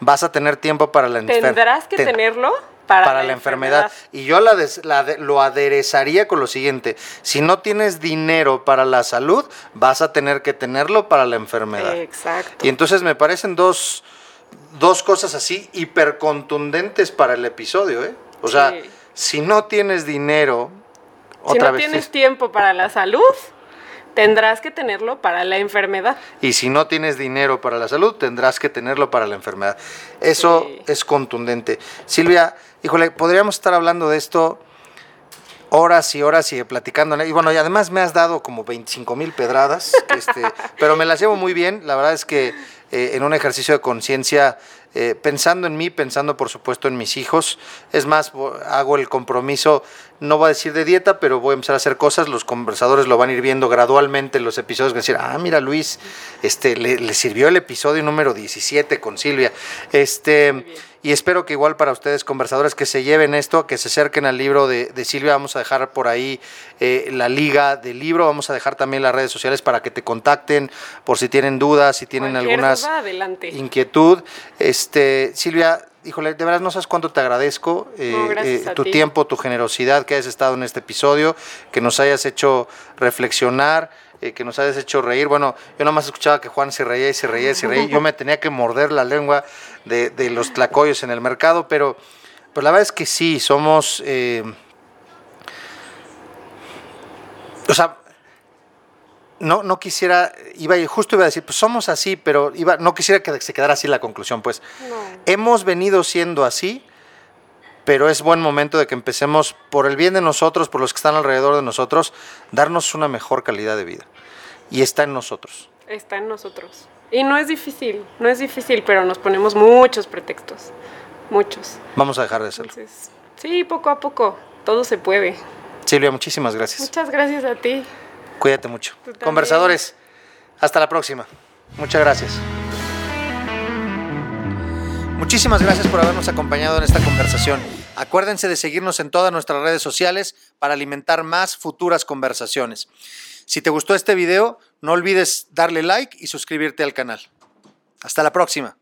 vas a tener tiempo para la enfermedad. tendrás que tenerlo para, para, la enfermedad. Y yo la des- la de- lo aderezaría con lo siguiente. Si no tienes dinero para la salud, vas a tener que tenerlo para la enfermedad. Exacto. Y entonces me parecen dos, dos cosas así hipercontundentes para el episodio, ¿eh? O sea, Sí. si no tienes dinero, si otra no vez, tienes tiempo para la salud, tendrás que tenerlo para la enfermedad. y si no tienes dinero para la salud, tendrás que tenerlo para la enfermedad. Eso Sí. es contundente. Silvia, híjole, podríamos estar hablando de esto horas y horas y platicando. Y bueno, y además me has dado como 25 mil pedradas, este, pero me las llevo muy bien. La verdad es que eh, en un ejercicio de conciencia, eh, pensando en mí, pensando por supuesto en mis hijos, es más, hago el compromiso, no voy a decir de dieta, pero voy a empezar a hacer cosas, los conversadores lo van a ir viendo gradualmente en los episodios, que decir, ah, mira Luis, este, le sirvió el episodio número 17 con Silvia. Este, y espero que igual para ustedes, conversadores, que se lleven esto, que se acerquen al libro de, de Silvia. Vamos a dejar por ahí eh, la liga del libro. Vamos a dejar también las redes sociales para que te contacten por si tienen dudas, si tienen adelante. inquietud. Este, Silvia, híjole, de verdad no sabes cuánto te agradezco eh, No, eh, tu ti. tiempo, tu generosidad, que hayas estado en este episodio, que nos hayas hecho reflexionar, eh, que nos hayas hecho reír. Bueno, yo nomás escuchaba que Juan se reía y se reía y se reía. Yo me tenía que morder la lengua de, de los tlacoyos en el mercado, pero, pero la verdad es que sí, somos... eh, o sea, no, no quisiera, iba, justo iba a decir, pues somos así, pero iba, no quisiera que se quedara así la conclusión, pues. No. Hemos venido siendo así, pero es buen momento de que empecemos, por el bien de nosotros, por los que están alrededor de nosotros, darnos una mejor calidad de vida. Y está en nosotros. Está en nosotros. Y no es difícil, no es difícil, pero nos ponemos muchos pretextos. Muchos. Vamos a dejar de hacerlo. Entonces, sí, poco a poco, todo se puede. Silvia, muchísimas gracias. Muchas gracias a ti. Cuídate mucho. Conversadores, hasta la próxima. Muchas gracias. Muchísimas gracias por habernos acompañado en esta conversación. Acuérdense de seguirnos en todas nuestras redes sociales para alimentar más futuras conversaciones. Si te gustó este video, no olvides darle like y suscribirte al canal. Hasta la próxima.